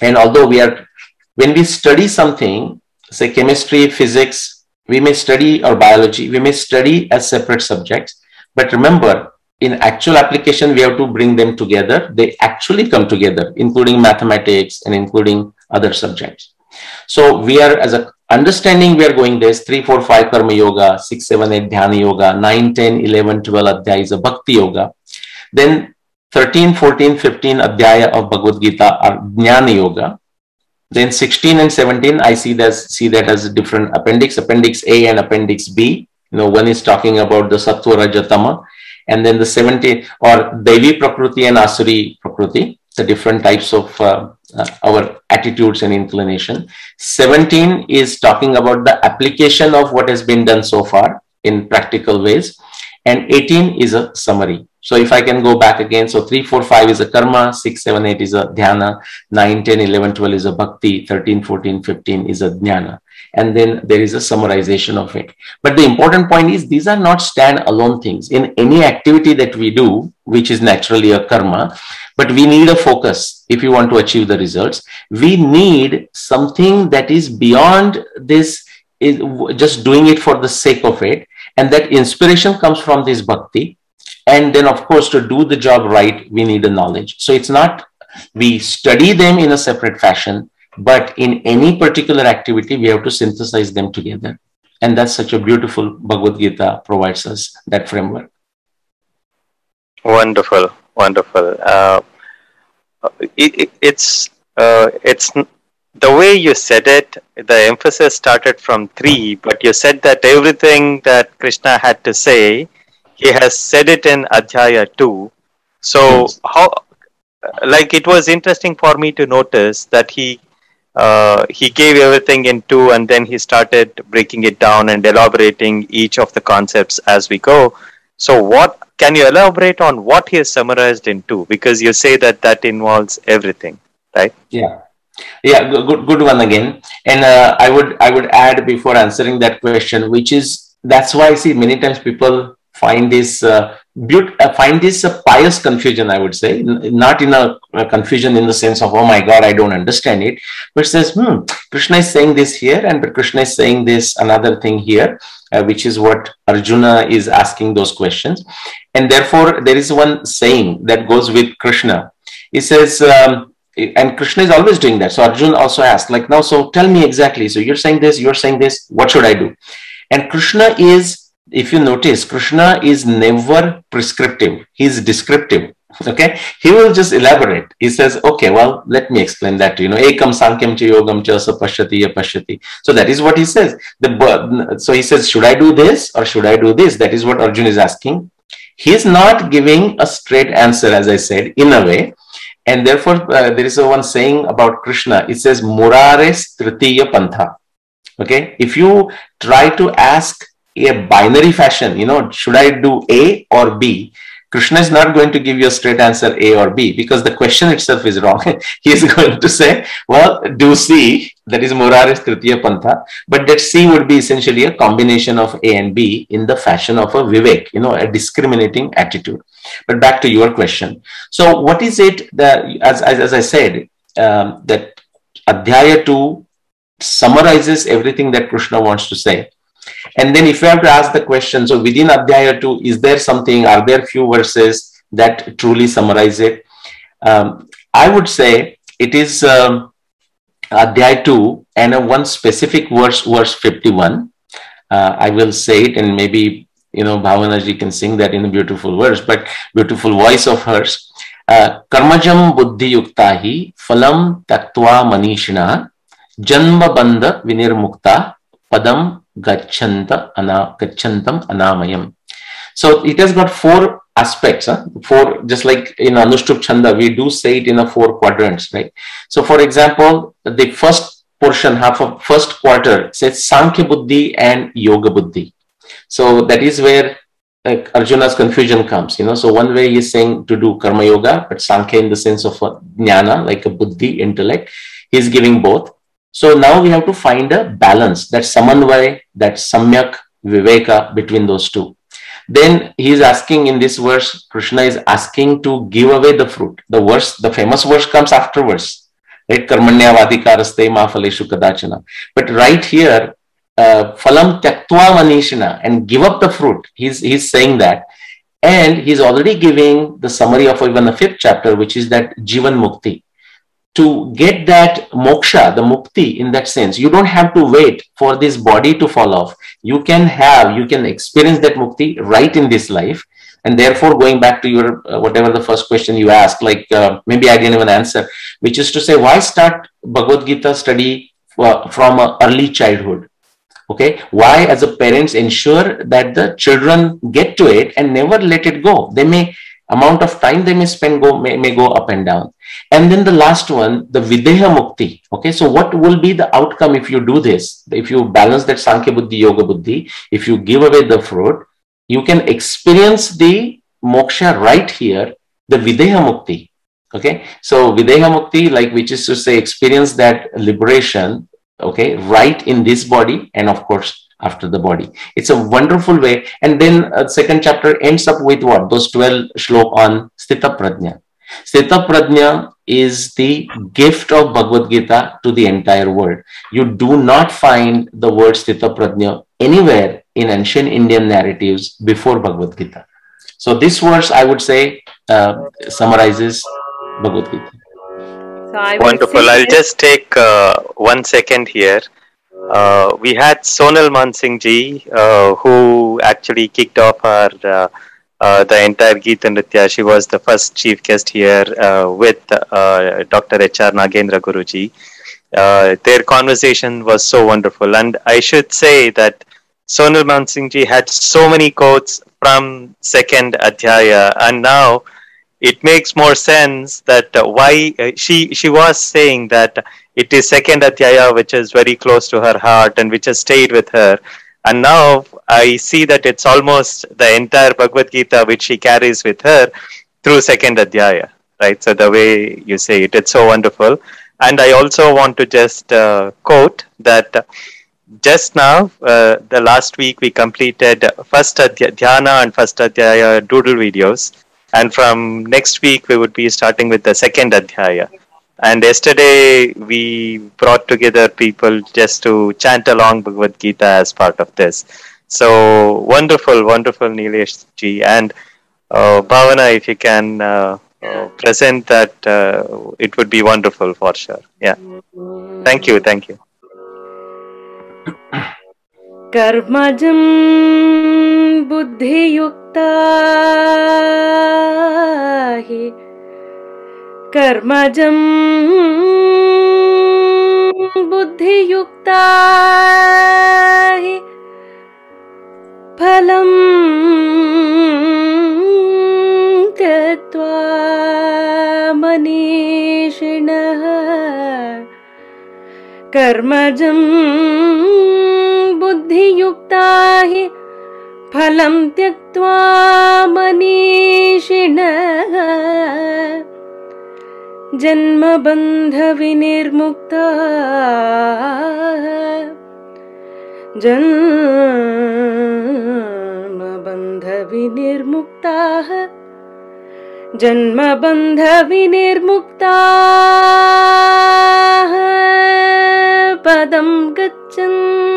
And although we are when we study something say chemistry physics we may study or biology we may study as separate subjects. But remember in actual application we have to bring them together. They actually come together including mathematics and including other subjects. So we are, as a understanding, we are going this 3, 4, 5 Karma Yoga, 6, 7, 8 Dhyana Yoga, 9, 10, 11, 12 Adhyaya is a Bhakti Yoga. Then 13, 14, 15 Adhyaya of Bhagavad Gita are Jnana Yoga. Then 16 and 17, I see that, see that as a different appendix, appendix A and appendix B. You know, one is talking about the Sattva Rajatama, and then the 17 or Devi Prakriti and Asuri Prakriti, the different types of uh, uh, our attitudes and inclination. 17 is talking about the application of what has been done so far in practical ways. And 18 is a summary. So if I can go back again, so 3, 4, 5 is a karma, 6, 7, 8 is a dhyana, 9, 10, 11, 12 is a bhakti, 13, 14, 15 is a jnana. And then there is a summarization of it. But the important point is these are not stand-alone things. In any activity that we do, which is naturally a karma, but we need a focus if you want to achieve the results. We need something that is beyond this, is just doing it for the sake of it. And that inspiration comes from this bhakti. And then, of course, to do the job right, we need the knowledge. So it's not we study them in a separate fashion, but in any particular activity, we have to synthesize them together. And that's such a beautiful Bhagavad Gita provides us that framework. Wonderful wonderful. Uh, it, it, it's uh, it's the way you said it. The emphasis started from three, but you said that everything that Krishna had to say, he has said it in Adhyaya two. So yes. how, like, it was interesting for me to notice that he uh, he gave everything in two and then he started breaking it down and elaborating each of the concepts as we go so what can you elaborate on what he has summarized in two? Because you say that that involves everything, right? Yeah. Yeah, good, good one again. And uh, I would I would add before answering that question, which is that's why I see many times people find this uh, beaut- uh, find this a pious confusion. I would say, not in a, a, confusion in the sense of oh my God, I don't understand it, but says hmm, Krishna is saying this here, and but Krishna is saying this another thing here, uh, which is what Arjuna is asking those questions. And therefore, there is one saying that goes with Krishna. He says, um, and Krishna is always doing that. So Arjuna also asked, like, now, so tell me exactly. So you're saying this, you're saying this, what should I do? And Krishna is, if you notice, Krishna is never prescriptive, he's descriptive. Okay, he will just elaborate. He says, okay, well, let me explain that to you. know, ekam sankham cha yogam cha. So that is what he says. The so he says, should I do this or should I do this? That is what Arjun is asking. he is not giving a straight answer, as I said, in a way. And therefore, uh, there is a one saying about Krishna. It says, Murares Tritiya Pantha. Okay. If you try to ask a binary fashion, you know, should I do A or B? Krishna is not going to give you a straight answer A or B because the question itself is wrong. he is going to say, well, do C, that is Murares Tritiya Pantha, but that C would be essentially a combination of A and B in the fashion of a Vivek, you know, a discriminating attitude. But back to your question. So, what is it that, as, as, as I said, um, that Adhyaya 2 summarizes everything that Krishna wants to say and then if you have to ask the question, so within Adhyaya 2, is there something, are there few verses that truly summarize it? Um, I would say it is um, Adhyaya 2 and a one specific verse, verse 51. Uh, I will say it and maybe, you know, Bhavanaji can sing that in a beautiful verse, but beautiful voice of hers. Uh, Karmajam buddhi yuktahi phalam taktva manishina janma bandha vinirmukta padam gachanta ana, anamayam. So it has got four aspects, huh? four, just like in Anushtup Chanda, we do say it in a four quadrants, right? So for example, the first portion, half of first quarter says Sankhya Buddhi and Yoga Buddhi. So that is where like Arjuna's confusion comes, you know. So one way he's saying to do Karma Yoga, but Sankhya in the sense of a jnana, like a buddhi, intellect. He's giving both. So now we have to find a balance, that samanvay, that samyak viveka between those two. Then he is asking in this verse, Krishna is asking to give away the fruit. The verse, the famous verse comes afterwards. Right? Karmanya vadikaraste ma phaleshu kadachana. But right here, phalam tyaktva manishina and give up the fruit. He's, he's saying that. And he's already giving the summary of even the fifth chapter, which is that Jivan Mukti to get that moksha, the mukti in that sense, you don't have to wait for this body to fall off. You can have, you can experience that mukti right in this life. And therefore, going back to your, uh, whatever the first question you asked, like uh, maybe I didn't even answer, which is to say, why start Bhagavad Gita study uh, from early childhood? Okay, why as a parents ensure that the children get to it and never let it go? They may amount of time they may spend go may, may go up and down. And then the last one the videha mukti. Okay? So what will be the outcome if you do this? If you balance that sankhya buddhi yoga buddhi if you give away the fruit you can experience the moksha right here the videha mukti. Okay? So videha mukti like which is to say experience that liberation okay right in this body and of course after the body. It's a wonderful way. And then uh, second chapter ends up with what? Those 12 shlok on Sthita Prajna. Sthita Prajna is the gift of Bhagavad Gita to the entire world. You do not find the word Sthita Prajna anywhere in ancient Indian narratives before Bhagavad Gita. So this verse, I would say, uh, summarizes Bhagavad Gita. So Wonderful. I'll just take uh, one second here. Uh, we had Sonal Mansingh ji, uh, who actually kicked off our uh, uh the entire Geeta Nritya. She was the first chief guest here uh, with uh, Dr. H.R. Nagendra Guruji. their conversation was so wonderful, and I should say that Sonal Mansingh ji had so many quotes from second Adhyaya, and now it makes more sense that why she she was saying that it is second Adhyaya which is very close to her heart and which has stayed with her. And now I see that it's almost the entire Bhagavad Gita which she carries with her through second Adhyaya, right? So the way you say it, it's so wonderful. And I also want to just uh, quote that just now, uh, the last week we completed first Dhyana and first Adhyaya doodle videos. And from next week, we would be starting with the second Adhyaya. And yesterday we brought together people just to chant along Bhagavad Gita as part of this. So wonderful, wonderful, Nilesh ji. And uh, Bhavana, if you can uh, uh, present that, uh, it would be wonderful for sure. Yeah. Thank you, thank you. कर्मजं बुद्धियुक्ता हि कर्मजं बुद्धियुक्ता हि फलं गत्वा money. कर्मजं बुद्धियुक्ता हि फलं त्यक्त्वा मनीषिणः। जन्मबन्धविनिर्मुक्ता। जन्मबन्धविनिर्मुक्ताः जन्मबन्धविनिर्मुक्ताः। पदं गच्छन्त्यनामयम्।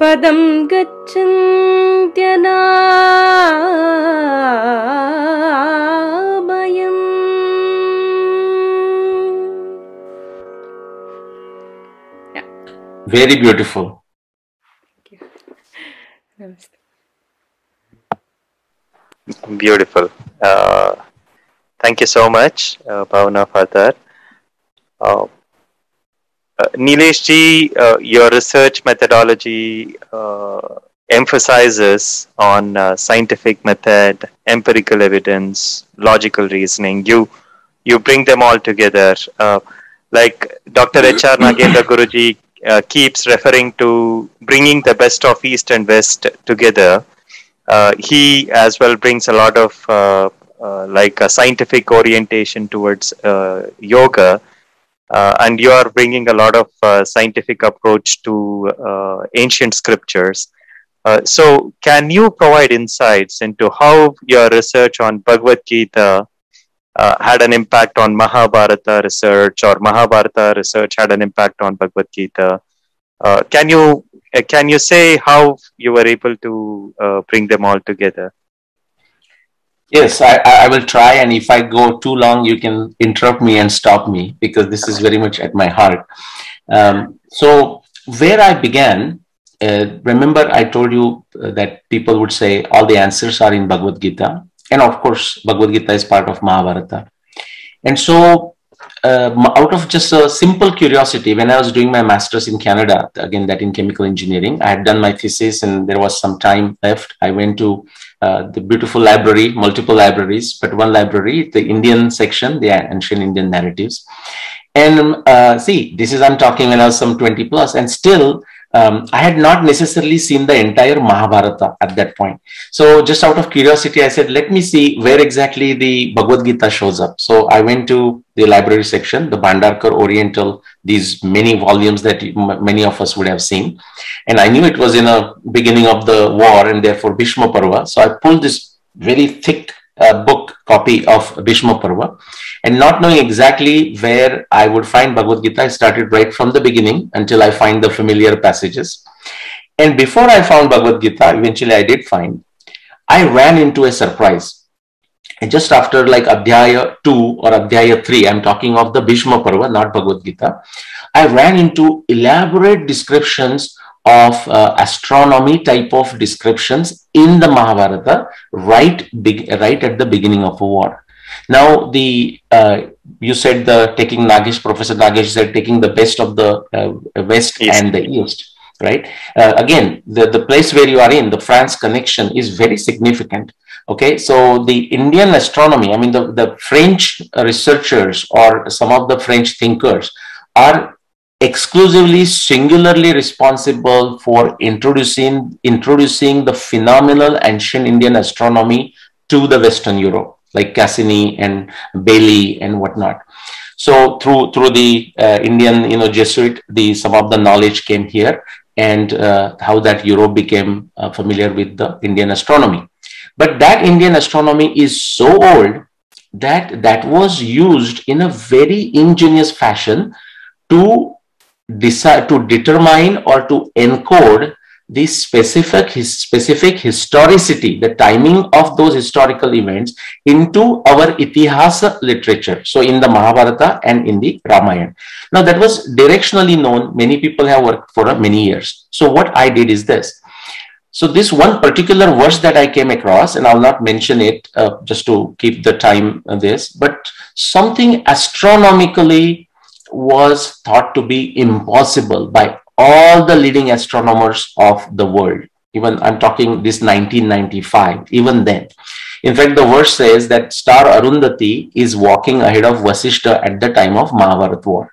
पदं गच्छन्त्यनामयम्। Very beautiful. Beautiful. Uh, thank you so much, uh, Bhavana, that. Uh, uh, Nilesh ji, uh, your research methodology uh, emphasizes on uh, scientific method, empirical evidence, logical reasoning. You you bring them all together. Uh, like Dr. H.R. Nagendra Guruji uh, keeps referring to bringing the best of East and West together he as well brings a lot of uh, uh, like a scientific orientation towards uh, yoga. Uh, and you are bringing a lot of uh, scientific approach to uh, ancient scriptures. Uh, so can you provide insights into how your research on bhagavad gita uh, had an impact on mahabharata research or mahabharata research had an impact on bhagavad gita uh, can you uh, can you say how you were able to uh, bring them all together? Yes, I, I will try. And if I go too long, you can interrupt me and stop me because this is very much at my heart. Um, so, where I began, uh, remember I told you uh, that people would say all the answers are in Bhagavad Gita. And of course, Bhagavad Gita is part of Mahabharata. And so, uh, out of just a simple curiosity, when I was doing my master's in Canada, again, that in chemical engineering, I had done my thesis and there was some time left. I went to uh, the beautiful library, multiple libraries, but one library, the Indian section, the ancient Indian narratives. And uh, see, this is I'm talking when I was some 20 plus, and still um, I had not necessarily seen the entire Mahabharata at that point. So, just out of curiosity, I said, let me see where exactly the Bhagavad Gita shows up. So, I went to the library section, the Bhandarkar Oriental, these many volumes that many of us would have seen. And I knew it was in a beginning of the war and therefore Bhishma Parva. So, I pulled this very thick uh, book copy of Bhishma Parva and not knowing exactly where I would find Bhagavad Gita, I started right from the beginning until I find the familiar passages. And before I found Bhagavad Gita, eventually I did find, I ran into a surprise. And just after like Adhyaya 2 or Adhyaya 3, I'm talking of the Bhishma Parva, not Bhagavad Gita, I ran into elaborate descriptions of uh, astronomy type of descriptions in the Mahabharata right big, right at the beginning of a war. Now, the uh, you said the taking Nagesh, Professor Nagesh said taking the best of the uh, West East. and the East, right? Uh, again, the, the place where you are in, the France connection is very significant. Okay, so the Indian astronomy, I mean, the, the French researchers or some of the French thinkers are exclusively singularly responsible for introducing introducing the phenomenal ancient indian astronomy to the western europe like cassini and Bailly and whatnot. So through through the uh, indian you know jesuit the some of the knowledge came here and uh, how that europe became uh, familiar with the indian astronomy. But that indian astronomy is so old that that was used in a very ingenious fashion to decide to determine or to encode the specific specific historicity the timing of those historical events into our itihasa literature. So in the mahabharata and in the ramayana now that was directionally known. Many people have worked for many years. So what i did is this. So this one particular verse that I came across, and I'll not mention it uh, just to keep the time uh, this, but something astronomically was thought to be impossible by all the leading astronomers of the world. Even I'm talking this 1995, even then. In fact, the verse says that star Arundhati is walking ahead of Vasishta at the time of Mahabharat war.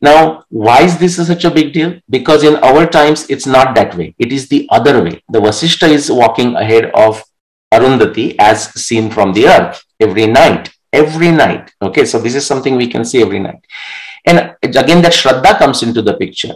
Now, why is this such a big deal? Because in our times, it's not that way. It is the other way. The Vasishta is walking ahead of Arundhati as seen from the earth every night. Every night. Okay, so this is something we can see every night. And again, that Shraddha comes into the picture.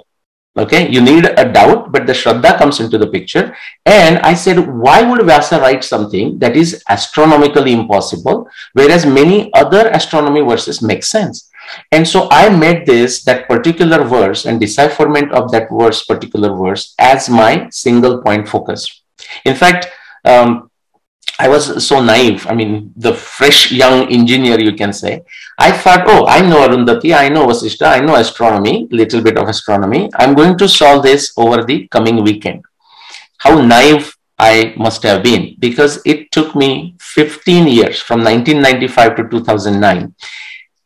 Okay, you need a doubt, but the Shraddha comes into the picture. And I said, why would Vyasa write something that is astronomically impossible, whereas many other astronomy verses make sense? And so I made this, that particular verse and decipherment of that verse, particular verse, as my single point focus. In fact, um, I was so naive. I mean, the fresh young engineer, you can say. I thought, oh, I know Arundhati, I know Vasishta, I know astronomy, little bit of astronomy. I'm going to solve this over the coming weekend. How naive I must have been because it took me 15 years from 1995 to 2009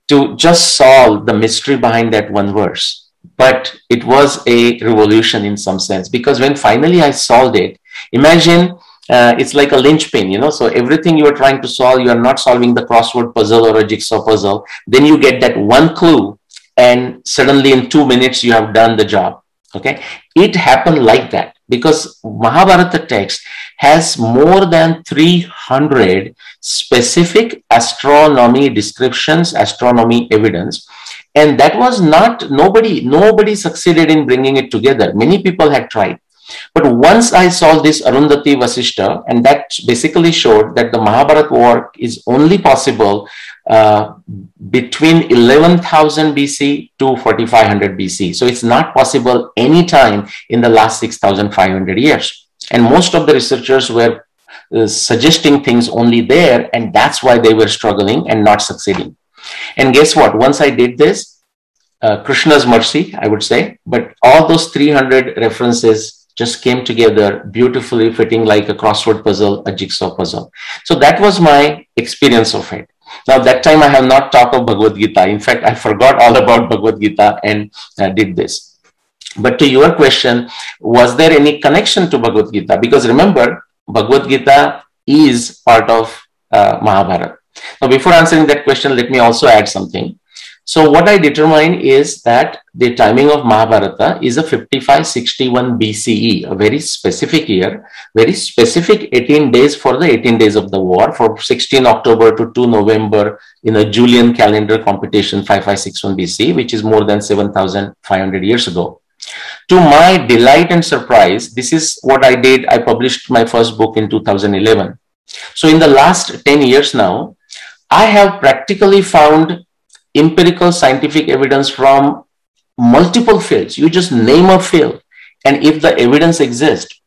to just solve the mystery behind that one verse. But it was a revolution in some sense because when finally I solved it, imagine uh, it's like a linchpin, you know. So everything you are trying to solve, you are not solving the crossword puzzle or a jigsaw puzzle. Then you get that one clue, and suddenly in two minutes you have done the job. Okay, it happened like that because Mahabharata text has more than 300 specific astronomy descriptions, astronomy evidence. And that was not, nobody, nobody succeeded in bringing it together. Many people had tried. But once I saw this Arundhati Vasishta, and that basically showed that the Mahabharat work is only possible uh, between 11,000 BC to 4500 BC. So it's not possible any time in the last 6,500 years. And most of the researchers were uh, suggesting things only there, and that's why they were struggling and not succeeding. And guess what? Once I did this, uh, Krishna's mercy, I would say, but all those 300 references just came together beautifully, fitting like a crossword puzzle, a jigsaw puzzle. So that was my experience of it. Now, that time I have not talked of Bhagavad Gita. In fact, I forgot all about Bhagavad Gita and uh, did this. But to your question, was there any connection to Bhagavad Gita? Because remember, Bhagavad Gita is part of uh, Mahabharata. Now, before answering that question, let me also add something. So, what I determine is that the timing of Mahabharata is a 5561 BCE, a very specific year, very specific 18 days for the 18 days of the war, from 16 October to 2 November in a Julian calendar computation 5561 BC, which is more than 7,500 years ago. To my delight and surprise, this is what I did. I published my first book in 2011. So, in the last 10 years now, I have practically found empirical scientific evidence from multiple fields. You just name a field, and if the evidence exists,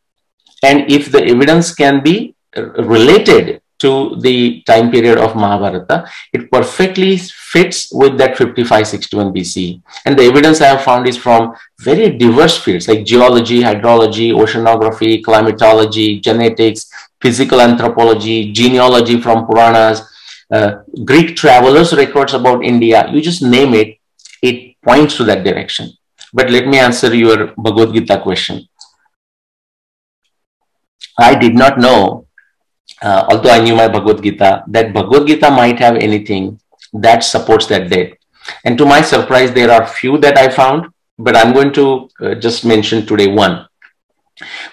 and if the evidence can be related to the time period of Mahabharata, it perfectly fits with that 5561 BC. And the evidence I have found is from very diverse fields like geology, hydrology, oceanography, climatology, genetics, physical anthropology, genealogy from Puranas, uh, Greek travelers' records about India. You just name it, it points to that direction. But let me answer your Bhagavad Gita question. I did not know uh, although I knew my Bhagavad Gita, that Bhagavad Gita might have anything that supports that date. And to my surprise, there are few that I found, but I'm going to uh, just mention today one.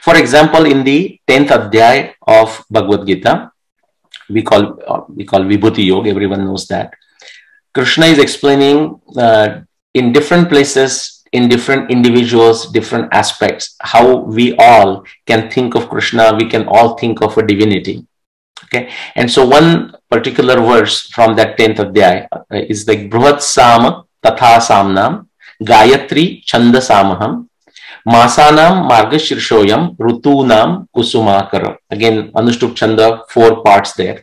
For example, in the 10th Adhyay of Bhagavad Gita, we call, uh, we call Vibhuti Yoga, everyone knows that. Krishna is explaining uh, in different places, in different individuals, different aspects, how we all can think of Krishna, we can all think of a divinity. Okay, and so one particular verse from that 10th adhyay uh, is like Bruhat Tatha Samnam Gayatri Chanda Samaham Masanam Margashirshoyam Rutunam Kusumakara. Again, Anushtup Chanda, four parts there.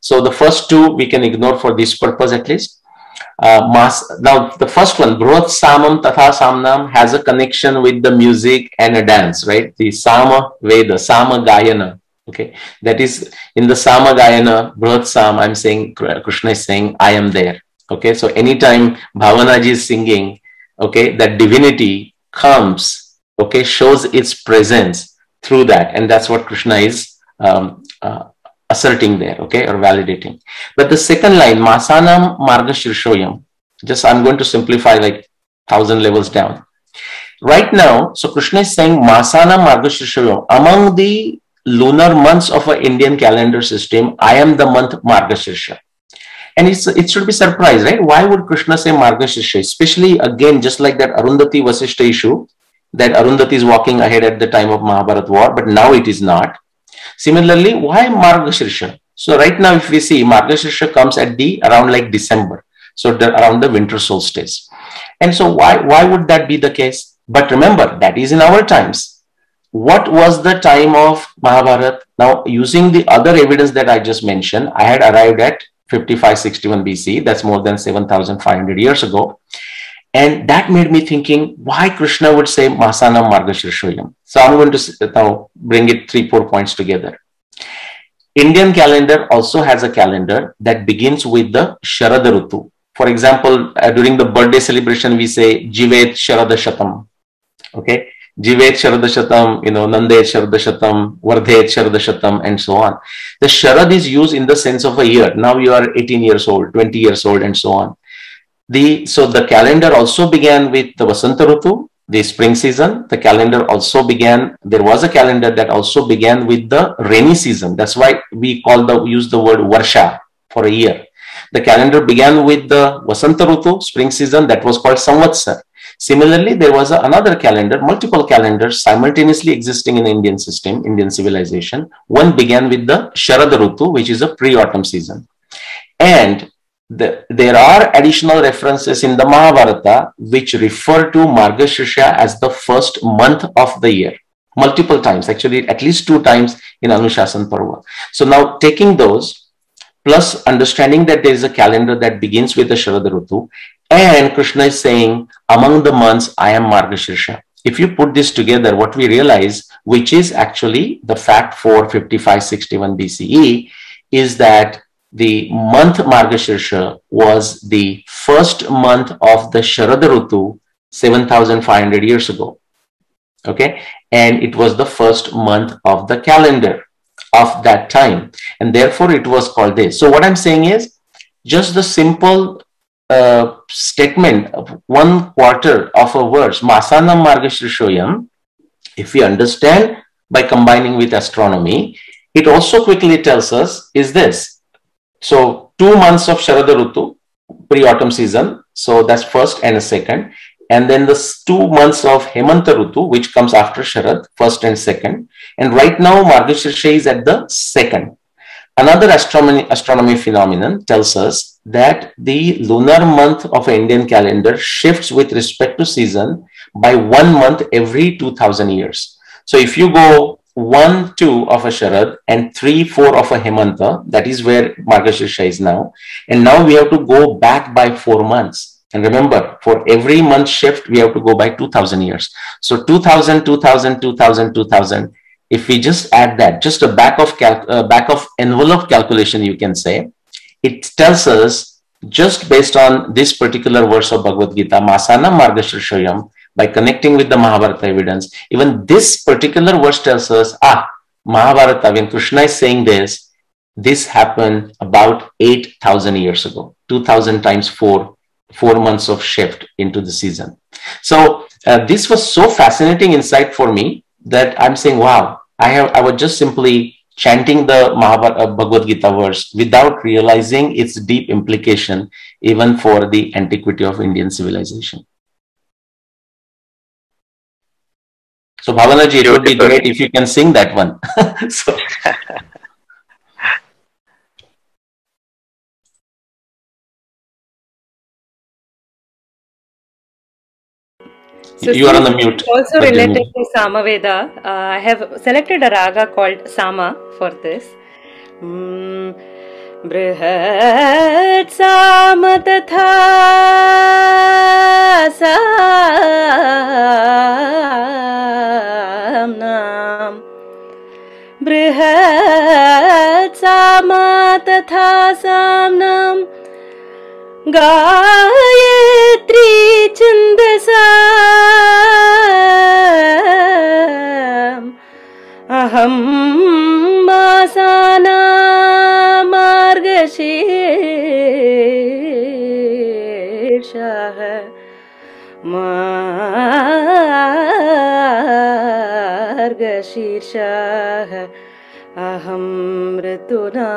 So the first two we can ignore for this purpose at least. Uh, mas- now the first one, Bruhat Samam Tatha Samnam, has a connection with the music and a dance, right? The Sama Veda, Sama Gayana Okay, that is in the Samagayana, Bruhat Sam, I'm saying, Krishna is saying, I am there. Okay, so anytime Bhavanaji is singing, okay, that divinity comes, okay, shows its presence through that. And that's what Krishna is um, uh, asserting there, okay, or validating. But the second line, Masanam Margashirshoyam, just I'm going to simplify like thousand levels down. Right now, so Krishna is saying Masana Margashirshoyam, among the lunar months of an Indian calendar system, I am the month Margashirsha. And it's, it should be surprised, right? Why would Krishna say Margashirsha? Especially again, just like that Arundhati Vasishta issue, that Arundhati is walking ahead at the time of Mahabharat war, but now it is not. Similarly, why Margashirsha? So right now, if we see Margashirsha comes at the around like December, so the, around the winter solstice. And so why why would that be the case? But remember, that is in our times. What was the time of Mahabharat? Now, using the other evidence that I just mentioned, I had arrived at 5561 BC. That's more than 7,500 years ago. And that made me thinking why Krishna would say Masana Margashirshoyam. So I'm going to now bring it three, four points together. Indian calendar also has a calendar that begins with the Sharad Rutu. For example, uh, during the birthday celebration, we say Jivet Sharada Shatam. Okay. Jivet Sharada Shatam, you know, Nandet Sharada Shatam, Vardhet Sharada Shatam, and so on. The Sharad is used in the sense of a year. Now you are 18 years old, 20 years old, and so on. The, so the calendar also began with the Vasanta Rutu, the spring season. The calendar also began, there was a calendar that also began with the rainy season. That's why we call the, use the word Varsha for a year. The calendar began with the Vasanta Rutu, spring season, that was called Samvatsar. Similarly, there was a, another calendar, multiple calendars simultaneously existing in the Indian system, Indian civilization. One began with the Sharad Rutu, which is a pre-autumn season. And the, there are additional references in the Mahabharata which refer to Margashirsha as the first month of the year. Multiple times, actually, at least two times in Anushasan Parva. So now taking those, plus understanding that there is a calendar that begins with the Sharad Rutu, and Krishna is saying, among the months, I am Margashirsha. If you put this together, what we realize, which is actually the fact for 5561 BCE, is that the month Margashirsha was the first month of the Sharad Rutu 7,500 years ago. Okay, and it was the first month of the calendar of that time, and therefore it was called this. So, what I'm saying is just the simple uh, statement of one quarter of a verse, Masanam Margashirshoyam, if we understand by combining with astronomy, it also quickly tells us is this. So two months of Sharada Rutu, pre-autumn season. So that's first and a second. And then the two months of Hemanta Rutu, which comes after Sharad, first and second. And right now, Margashirsha is at the second. Another astronomy, astronomy phenomenon tells us that the lunar month of Indian calendar shifts with respect to season by one month every 2000 years. So if you go 1, 2 of a Sharad and 3, 4 of a Hemanta, that is where Margashirsha is now. And now we have to go back by 4 months. And remember, for every month shift, we have to go by 2000 years. So 2000, 2000, 2000, 2000. If we just add that, just a back of, uh, back of envelope calculation, you can say, it tells us just based on this particular verse of Bhagavad Gita, Masana Margashirshayam, by connecting with the Mahabharata evidence, even this particular verse tells us, ah, Mahabharata, when Krishna is saying this, this happened about 8,000 years ago, 2,000 times four, four months of shift into the season. So uh, this was so fascinating insight for me that I'm saying, wow, I have, I was just simply chanting the Mahabharata uh, Bhagavad Gita verse without realizing its deep implication even for the antiquity of Indian civilization. So Bhavanaji, it would be great if you can sing that one. so, So you are on the mute. Also related to Samaveda, uh, I have selected a raga called Sama for this. Mm, बृहत् साम तथा साम्नाम् बृहत् साम तथा साम्नाम् गायत्री छन्दसा अहं सार्गशिषः मार्गशीर्षः। अहं ऋतुना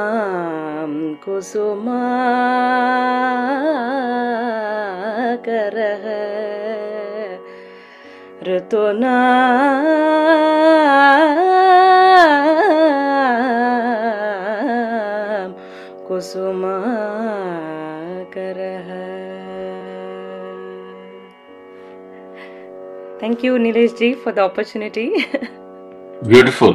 कुसुमाकरः। ऋतूना कुसुमाकरः Thank you, Nilesh ji, for the opportunity. Beautiful.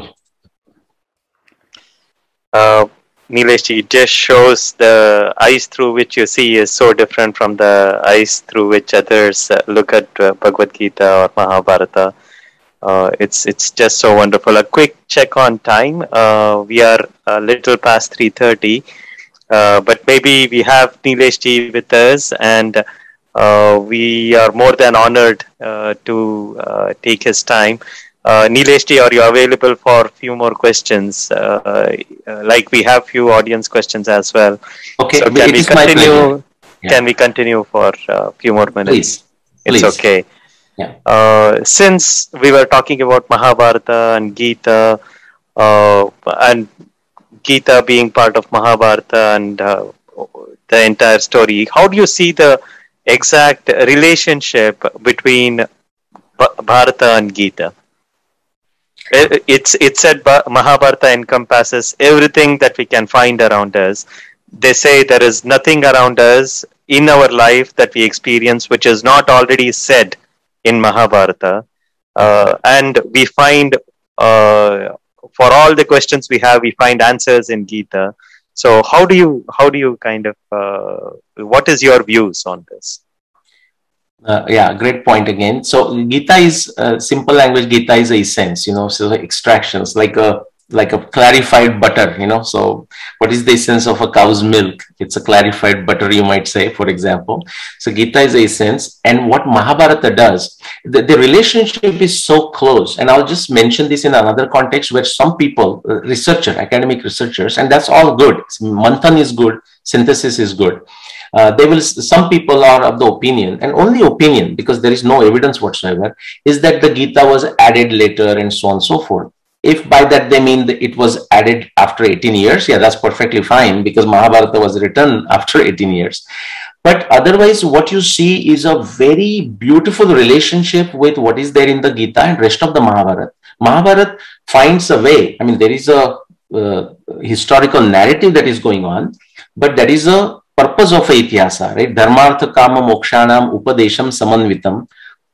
Uh, Nilesh just shows the eyes through which you see is so different from the eyes through which others uh, look at uh, Bhagavad Gita or Mahabharata. Uh, it's it's just so wonderful. A quick check on time. Uh, we are a little past three thirty, uh, but maybe we have Nilesh ji with us, and uh, we are more than honored to take his time. Uh, Nilesh ji, are you available for a few more questions? Uh, uh, like we have few audience questions as well. Okay, So it can we is continue? Yeah. Can we continue for a few more minutes? Please. It's Please. okay. Yeah. Uh, since we were talking about Mahabharata and Gita, uh, and Gita being part of Mahabharata and uh, the entire story, how do you see the exact relationship between Bha- Bharata and Gita? I- It's it's said Mahabharata encompasses everything that we can find around us. They say there is nothing around us in our life that we experience which is not already said in Mahabharata, uh, and we find uh, for all the questions we have, we find answers in Gita. So how do you how do you kind of uh, what is your views on this? Uh, yeah, great point again. So Gita is uh, simple language. Gita is a essence, you know. So extractions like a like a clarified butter, you know. So what is the essence of a cow's milk? It's a clarified butter, you might say, for example. So Gita is a essence, and what Mahabharata does, the, the relationship is so close. And I'll just mention this in another context where some people, uh, researcher, academic researchers, and that's all good. Manthan is good, synthesis is good uh, they will some people are of the opinion and only opinion because there is no evidence whatsoever is that the gita was added later and so on and so forth. If by that they mean that it was added after 18 years yeah that's perfectly fine because mahabharata was written after 18 years. But otherwise what you see is a very beautiful relationship with what is there in the gita and rest of the mahabharata mahabharata finds a way i mean there is a uh, historical narrative that is going on but that is a purpose of a itihasa, right? Dharmartha kama mokshanam upadesham samanvitam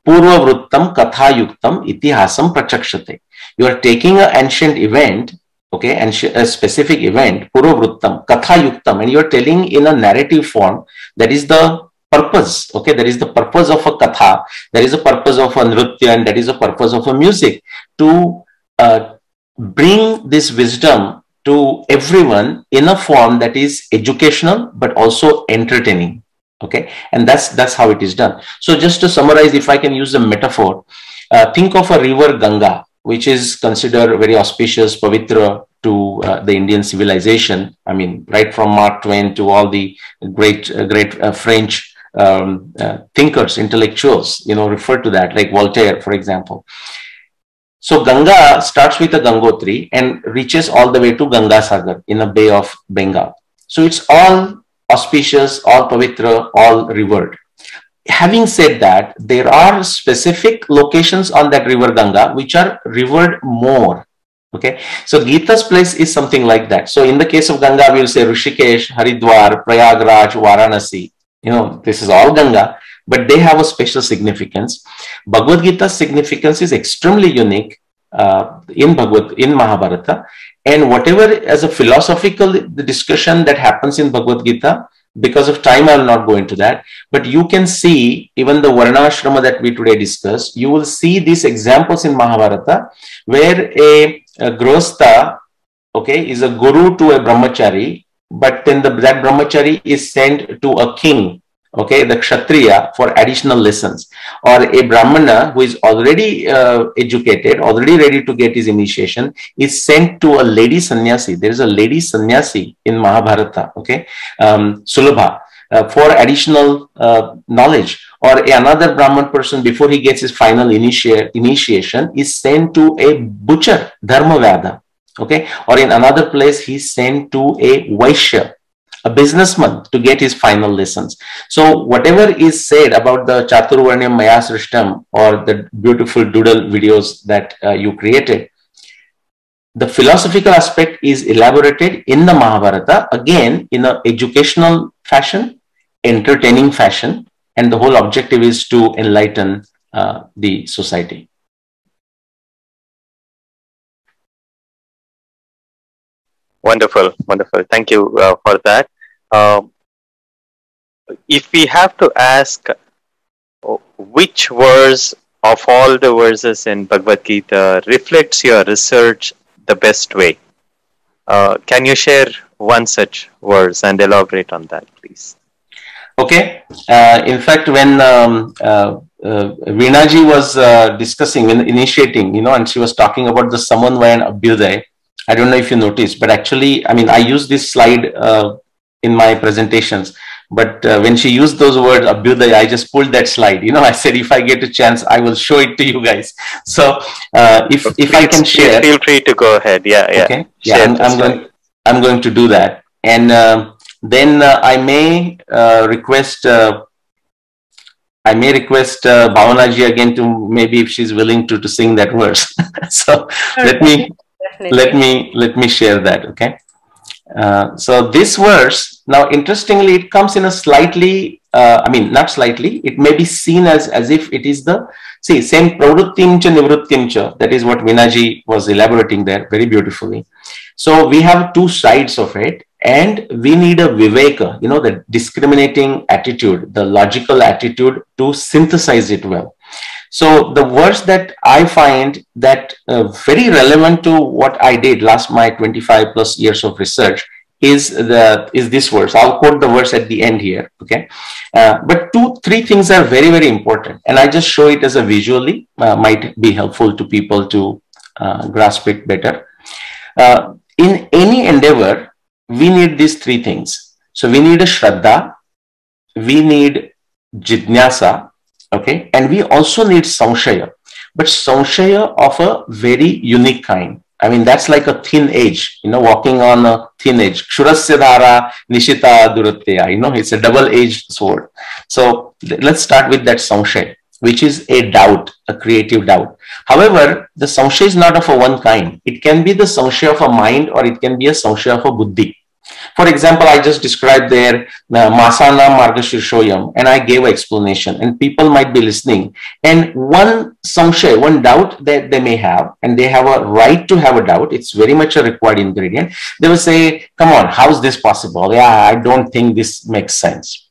purvavrittam kathayuktam itihasam prachakshate. You are taking an ancient event, okay, and a specific event, purvavrittam, kathayuktam, and you are telling in a narrative form that is the purpose, okay, that is the purpose of a katha, that is the purpose of a nritya, and that is the purpose of a music to uh, bring this wisdom to everyone in a form that is educational but also entertaining okay? And that's that's how it is done. So just to summarize if i can use a metaphor uh, think of a river ganga which is considered very auspicious pavitra to uh, the indian civilization. I mean right from mark twain to all the great uh, great uh, french um, uh, thinkers intellectuals you know refer to that like voltaire for example so Ganga starts with a Gangotri and reaches all the way to Ganga Sagar in the Bay of Bengal. So it's all auspicious, all pavitra, all revered. Having said that, there are specific locations on that river Ganga which are revered more. Okay, so Gita's place is something like that. So in the case of Ganga, we'll say Rishikesh, Haridwar, Prayagraj, Varanasi. You know, this is all Ganga but they have a special significance. Bhagavad Gita's significance is extremely unique uh, in Bhagavad in Mahabharata, and whatever as a philosophical discussion that happens in Bhagavad Gita, because of time, I will not go into that. But you can see even the Varna Varnashrama that we today discussed. You will see these examples in Mahabharata where a, a okay, is a guru to a brahmachari, but then the, that brahmachari is sent to a king okay the kshatriya for additional lessons or a brahmana who is already uh, educated already ready to get his initiation is sent to a lady sannyasi there is a lady sannyasi in mahabharata okay um, sulabha uh, for additional uh, knowledge. Or another Brahman person, before he gets his final initiate, initiation, is sent to a butcher, Dharmavyadha. Okay. Or in another place, he's sent to a Vaishya, a businessman to get his final lessons. So whatever is said about the Chaturvarnyam Maya Srishtam or the beautiful doodle videos that uh, you created, the philosophical aspect is elaborated in the Mahabharata, again in an educational fashion, entertaining fashion, and the whole objective is to enlighten uh, the society. Wonderful, wonderful. Thank you uh, for that. Um, if we have to ask uh, which verse of all the verses in Bhagavad Gita reflects your research the best way, uh, can you share one such verse and elaborate on that, please? Okay. Uh, in fact, when um, uh, uh, Veena was uh, discussing, when initiating, you know, and she was talking about the Samanvaya and Abhyuday, I don't know if you noticed, but actually, I mean, I use this slide uh, in my presentations. But uh, when she used those words, Abhyuday, I just pulled that slide. You know, I said, if I get a chance, I will show it to you guys. So uh, if, if I can share. Feel free to go ahead. Yeah, yeah. Okay. Yeah, I'm, I'm going, I'm going to do that. And uh, then uh, I may uh, request uh, I may request uh, Bhavanaji again to maybe if she's willing to to sing that verse. so let me Definitely. let me let me share that. Okay. Uh, so this verse now interestingly it comes in a slightly uh, I mean not slightly it may be seen as as if it is the see same pravrittim cha that is what Veenaji was elaborating there very beautifully. So we have two sides of it and we need a viveka you know the discriminating attitude the logical attitude to synthesize it well so the verse that i find that uh, very relevant to what i did last my 25 plus years of research is the is this verse. I'll quote the verse at the end here okay? Uh, but two three things are very very important and i just show it as a visually uh, might be helpful to people to uh, grasp it better. Uh, in any endeavor we need these three things. So we need a Shraddha, we need Jidnyasa, okay, and we also need Samshaya, but Samshaya of a very unique kind. I mean, that's like a thin edge, you know, walking on a thin edge. Kshurasya dhara nishita duratya, you know, it's a double-edged sword. So let's start with that Samshaya, which is a doubt, a creative doubt. However, the Samshaya is not of a one kind. It can be the Samshaya of a mind or it can be a Samshaya of a buddhi. For example, I just described there uh, Masana Margashirshoyam and I gave an explanation and people might be listening. And one samshay, one doubt that they may have, and they have a right to have a doubt, it's very much a required ingredient. They will say, come on, how is this possible? Yeah, I don't think this makes sense.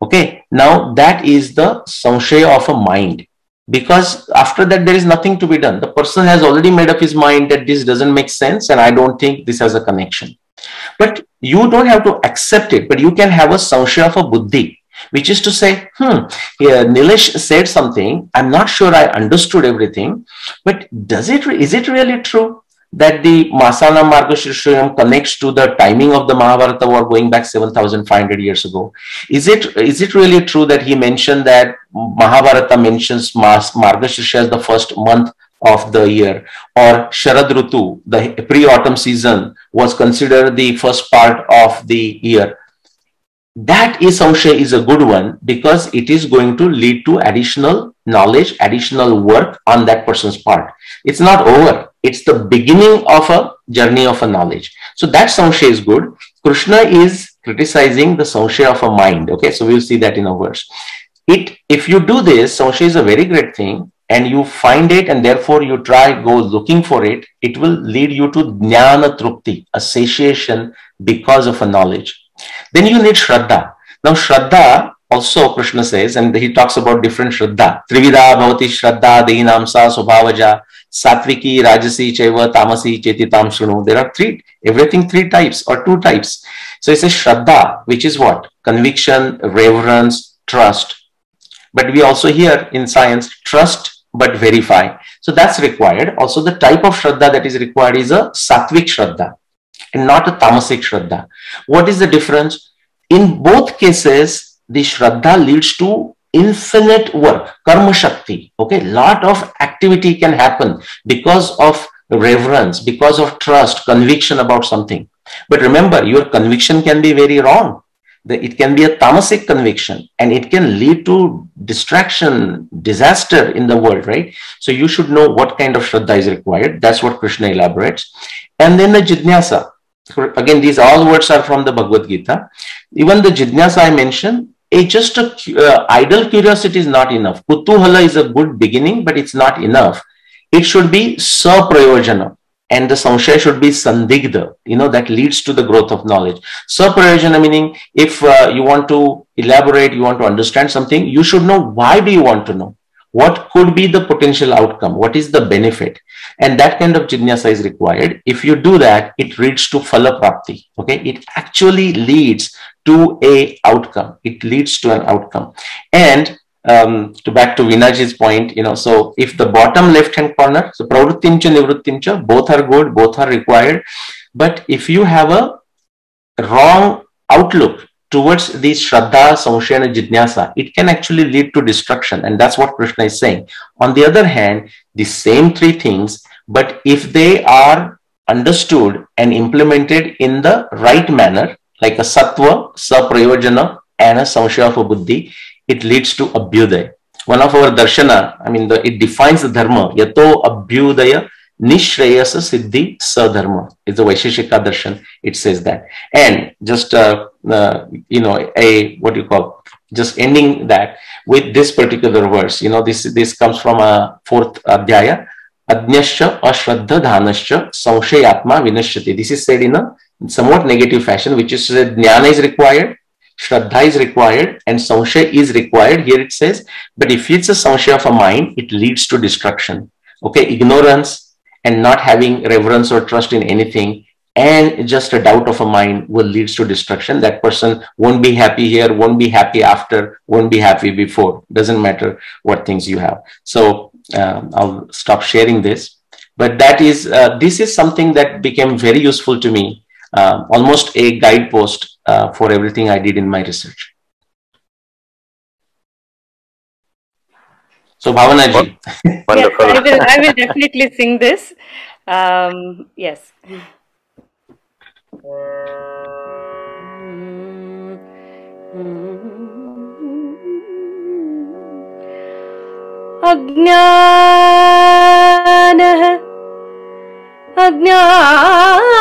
Okay, now that is the samshaya of a mind because after that there is nothing to be done the person has already made up his mind that this doesn't make sense and i don't think this has a connection but you don't have to accept it, but you can have a samshaya of a buddhi, which is to say, hmm, here Nilesh said something. I'm not sure I understood everything, but does it, is it really true that the Masana Margashirshoyam connects to the timing of the Mahabharata war going back 7,500 years ago? Is it, is it really true that he mentioned that Mahabharata mentions Mas, Margashirsha as the first month of the year or Sharad Rutu, the pre-autumn season was considered the first part of the year. That is Samshaya is a good one because it is going to lead to additional knowledge, additional work on that person's part. It's not over. It's the beginning of a journey of a knowledge. So that Samshaya is good. Krishna is criticizing the Samshaya of a mind. Okay, so we'll see that in a verse. It, if you do this, Samshaya is a very great thing and you find it and therefore you try go looking for it it will lead you to jnana trupti a satiation because of a knowledge. Then you need shraddha. Now shraddha also krishna says and he talks about different shraddha. Trivida bhavati shraddha dehinamsa subhavaja satviki rajasi chaiva tamasi chetitam shrunu. There are three everything three types or two types. So it's a shraddha which is what? Conviction reverence trust. But we also hear in science trust but verify. So that's required. Also, the type of Shraddha that is required is a Sattvic Shraddha and not a Tamasic Shraddha. What is the difference? in both cases, the Shraddha leads to infinite work, karma shakti. Okay, lot of activity can happen because of reverence, because of trust, conviction about something. But remember, your conviction can be very wrong. It can be a tamasic conviction and it can lead to distraction, disaster in the world, right? So you should know what kind of Shraddha is required. That's what Krishna elaborates. And then the Jidnyasa. Again, these all words are from the Bhagavad Gita. Even the Jidnyasa I mentioned, a just a uh, idle curiosity is not enough. Kutuhala is a good beginning, but it's not enough. It should be saprayojana and the samshaya should be sandigdha, you know, that leads to the growth of knowledge. Saprayojana meaning if uh, you want to elaborate, you want to understand something, you should know why do you want to know? What could be the potential outcome? What is the benefit? And that kind of jnana is required. If you do that, it leads to phala prapti. Okay. It actually leads to a outcome. It leads to an outcome. And um, to back to Veenaji's point, you know, so if the bottom left hand corner, so pravrittimcha, nivrittimcha, both are good, both are required. But if you have a wrong outlook towards the Shraddha, Samshaya, and Jidnyasa, it can actually lead to destruction. And that's what Krishna is saying. On the other hand, the same three things, but if they are understood and implemented in the right manner, like a sattva, saprayojana, and a samshaya for buddhi, it leads to abhyuday. One of our darshana, I mean, the, it defines the dharma. Yato abhyudaya nishreyasa siddhi sadharma. It's a Vaisheshika darshan. It says that. And just, uh, uh, you know, a, what do you call, just ending that with this particular verse. You know, this, this comes from a fourth adhyaya. Adnyascha ashraddha dhanascha samshayatma vinashyati. This is said in a somewhat negative fashion, which is that jnana is required, Shraddha is required and Samshaya is required. Here it says, but if it's a Samshaya of a mind, it leads to destruction. Okay, ignorance and not having reverence or trust in anything and just a doubt of a mind will leads to destruction. That person won't be happy here, won't be happy after, won't be happy before. Doesn't matter what things you have. So um, I'll stop sharing this. But that is, uh, this is something that became very useful to me, uh, almost a guidepost uh, for everything I did in my research. So Bhavana ji. Wonderful. Yes, I will, I will definitely sing this. Um, yes. अज्ञानः अज्ञानः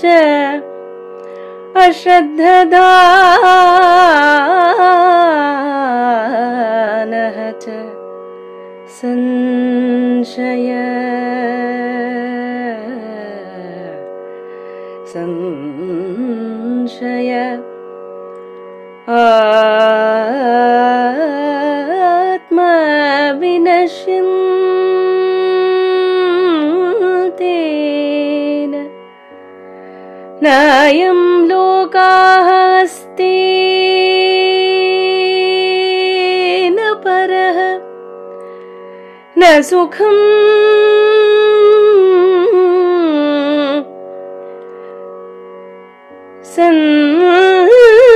च अश्रद्धदानः च संशय। संशय। आत्मविनश्यन्तेन नायं लोकाः अस्ति न परः न सुखम्। संशयात्मनः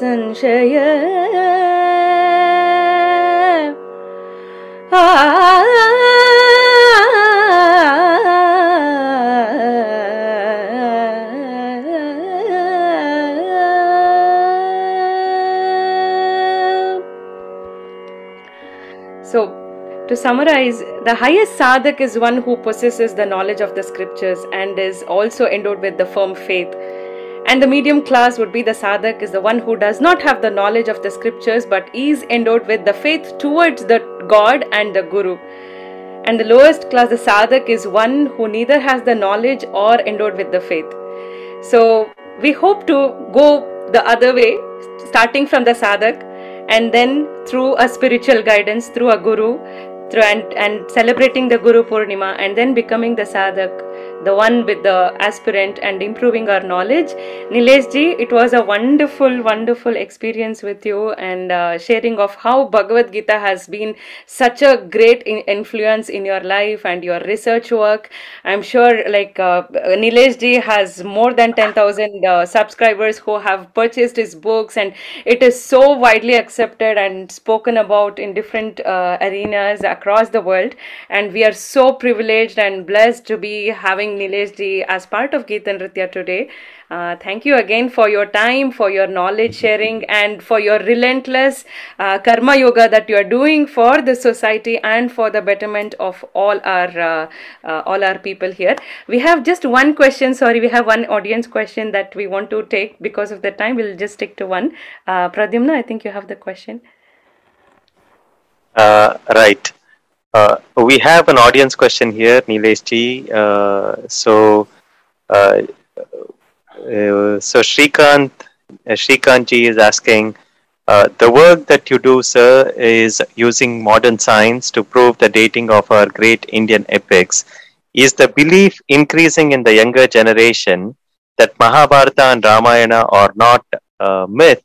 ಸಂಶಯ So, to summarize, the highest sadhak is one who possesses the knowledge of the scriptures and is also endowed with the firm faith. And the medium class would be the sadhak is the one who does not have the knowledge of the scriptures but is endowed with the faith towards the God and the Guru. And the lowest class, the sadhak, is one who neither has the knowledge or endowed with the faith. So we hope to go the other way, starting from the sadhak, and then through a spiritual guidance, through a guru, through and, and celebrating the Guru Purnima, and then becoming the sadhak the one with the aspirant and improving our knowledge. Nilesh ji, it was a wonderful, wonderful experience with you and uh, sharing of how Bhagavad Gita has been such a great in- influence in your life and your research work. I'm sure like uh, Nilesh ji has more than 10,000 uh, subscribers who have purchased his books and it is so widely accepted and spoken about in different uh, arenas across the world and we are so privileged and blessed to be having Nilesh ji as part of Geeta Nritya today. Uh, thank you again for your time, for your knowledge sharing, and for your relentless uh, karma yoga that you are doing for the society and for the betterment of all our uh, uh, all our people here. We have just one question. Sorry, we have one audience question that we want to take because of the time. We'll just stick to one. Uh, Pradyumna, I think you have the question. Uh, right. Uh, we have an audience question here, Nilesh ji. Uh, so, uh, uh, so Shrikant, uh, Shrikant ji is asking, uh, the work that you do, sir, is using modern science to prove the dating of our great Indian epics. Is the belief increasing in the younger generation that Mahabharata and Ramayana are not myth,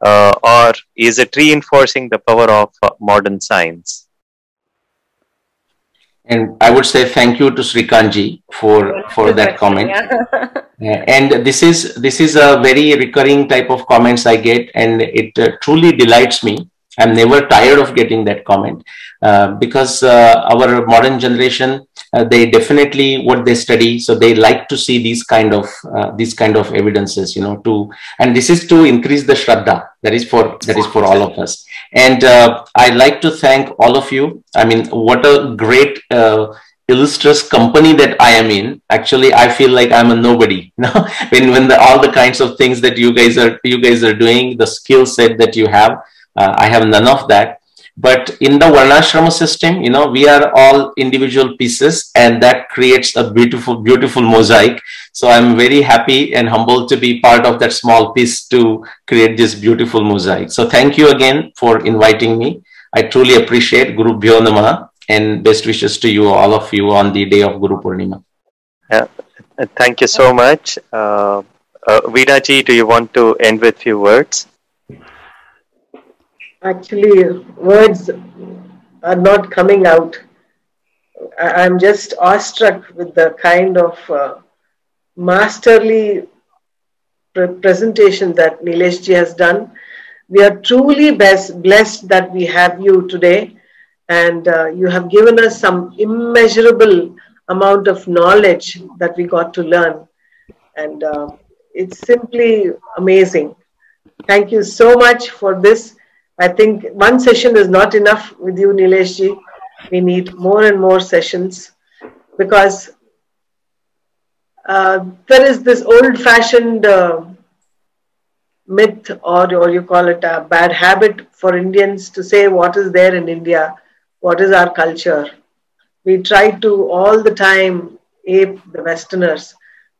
or is it reinforcing the power of modern science? And I would say thank you to Srikanji for for that comment. Yeah. And this is this is a very recurring type of comments I get, and it uh, truly delights me. I'm never tired of getting that comment uh, because uh, our modern generation uh, they definitely what they study, so they like to see these kind of uh, these kind of evidences, you know. To and this is to increase the shraddha. That is for that is for all of us. And uh, I'd like to thank all of you. I mean, what a great uh, illustrious company that I am in. Actually, I feel like I'm a nobody. You when when the, all the kinds of things that you guys are you guys are doing, the skill set that you have, uh, I have none of that. But in the Varnashrama system, you know, we are all individual pieces, and that creates a beautiful, beautiful mosaic. So I'm very happy and humbled to be part of that small piece to create this beautiful mosaic. So thank you again for inviting me. I truly appreciate Guru Bhyo and best wishes to you, all of you, on the day of Guru Purnima. Uh, Thank you so much. Uh, uh, Veena ji, do you want to end with a few words? Actually, words are not coming out. I'm just awestruck with the kind of uh, masterly pre- presentation that Nilesh ji has done. We are truly best, blessed that we have you today, and uh, you have given us some immeasurable amount of knowledge that we got to learn, and uh, it's simply amazing. Thank you so much for this. I think one session is not enough with you, Nileshji. We need more and more sessions because uh, there is this old fashioned uh, myth, or, or you call it a bad habit for Indians to say what is there in India, what is our culture. We try to all the time ape the Westerners,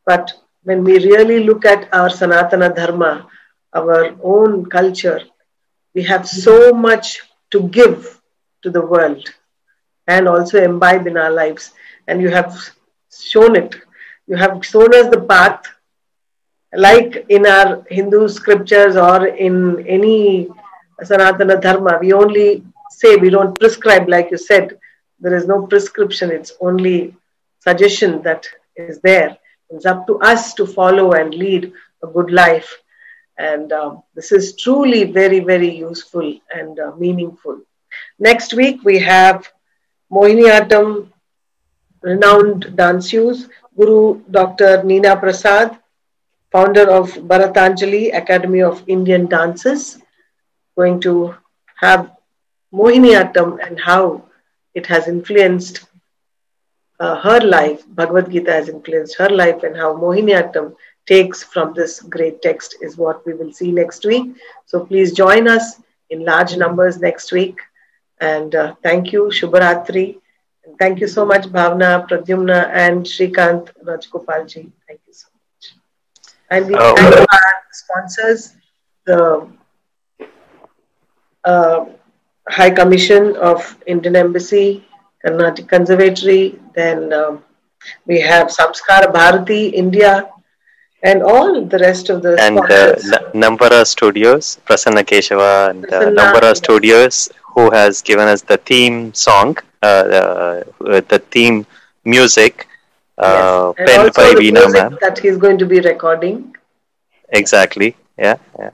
but when we really look at our Sanatana Dharma, our own culture, we have so much to give to the world and also imbibe in our lives. And you have shown it. You have shown us the path, like in our Hindu scriptures or in any Sanatana Dharma. We only say, we don't prescribe, like you said. There is no prescription, it's only suggestion that is there. It's up to us to follow and lead a good life. And um, this is truly very, very useful and uh, meaningful. Next week, we have Mohiniyattam, renowned danceuse, Guru Dr. Neena Prasad, founder of Bharatanjali Academy of Indian Dances, going to have Mohiniyattam and how it has influenced uh, her life. Bhagavad Gita has influenced her life, and how Mohiniyattam takes from this great text is what we will see next week. So please join us in large numbers next week. And uh, thank you, Shubharatri. And thank you so much, Bhavna, Pradyumna, and Shrikant Rajgopalji. Thank you so much. And we Oh. thank our sponsors, the uh, High Commission of Indian Embassy, Carnatic Conservatory, then um, We have Samskara Bharati, India, and all the rest of the and uh. N- Nambara Studios, Prasanna Keshava, and uh, Prasanna, Nambara. Studios, who has given us the theme song, uh, uh, the theme music, uh, Yes. Penned by Veena ma'am. that he's going to be recording. Exactly. Yeah. Yeah.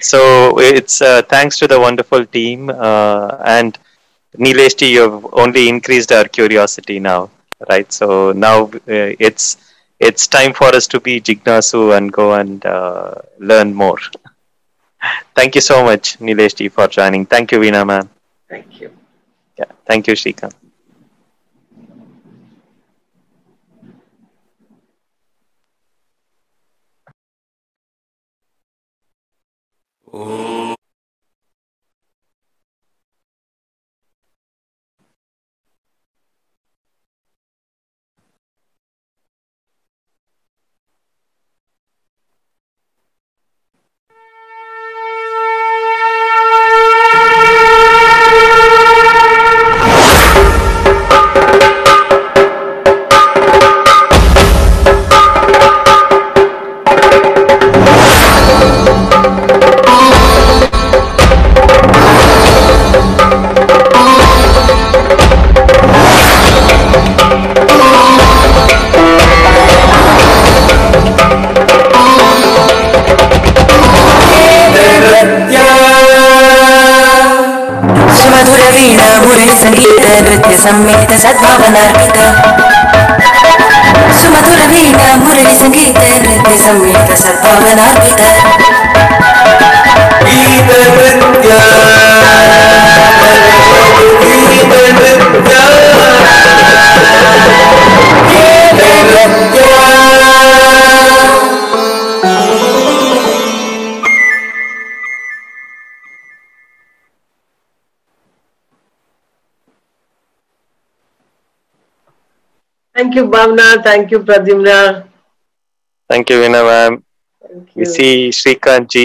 So it's uh, thanks to the wonderful team uh, and Nilesh ji, you've only increased our curiosity now, right? So now uh, it's it's time for us to be Jignasu and go and uh, learn more. thank you so much, Nilesh for joining. Thank you, Veena ma'am. Thank you. Yeah, thank you, Shrikant. Oh. नृत्य संमिलित सद्भावनार्पित सुमधुर वीणा मुरळी संगीत नृत्य संमिलित सद्भावनार्पित you, Bhavna. Thank you, Pradyumna. Thank you, Veena ma'am. We see Shrikant ji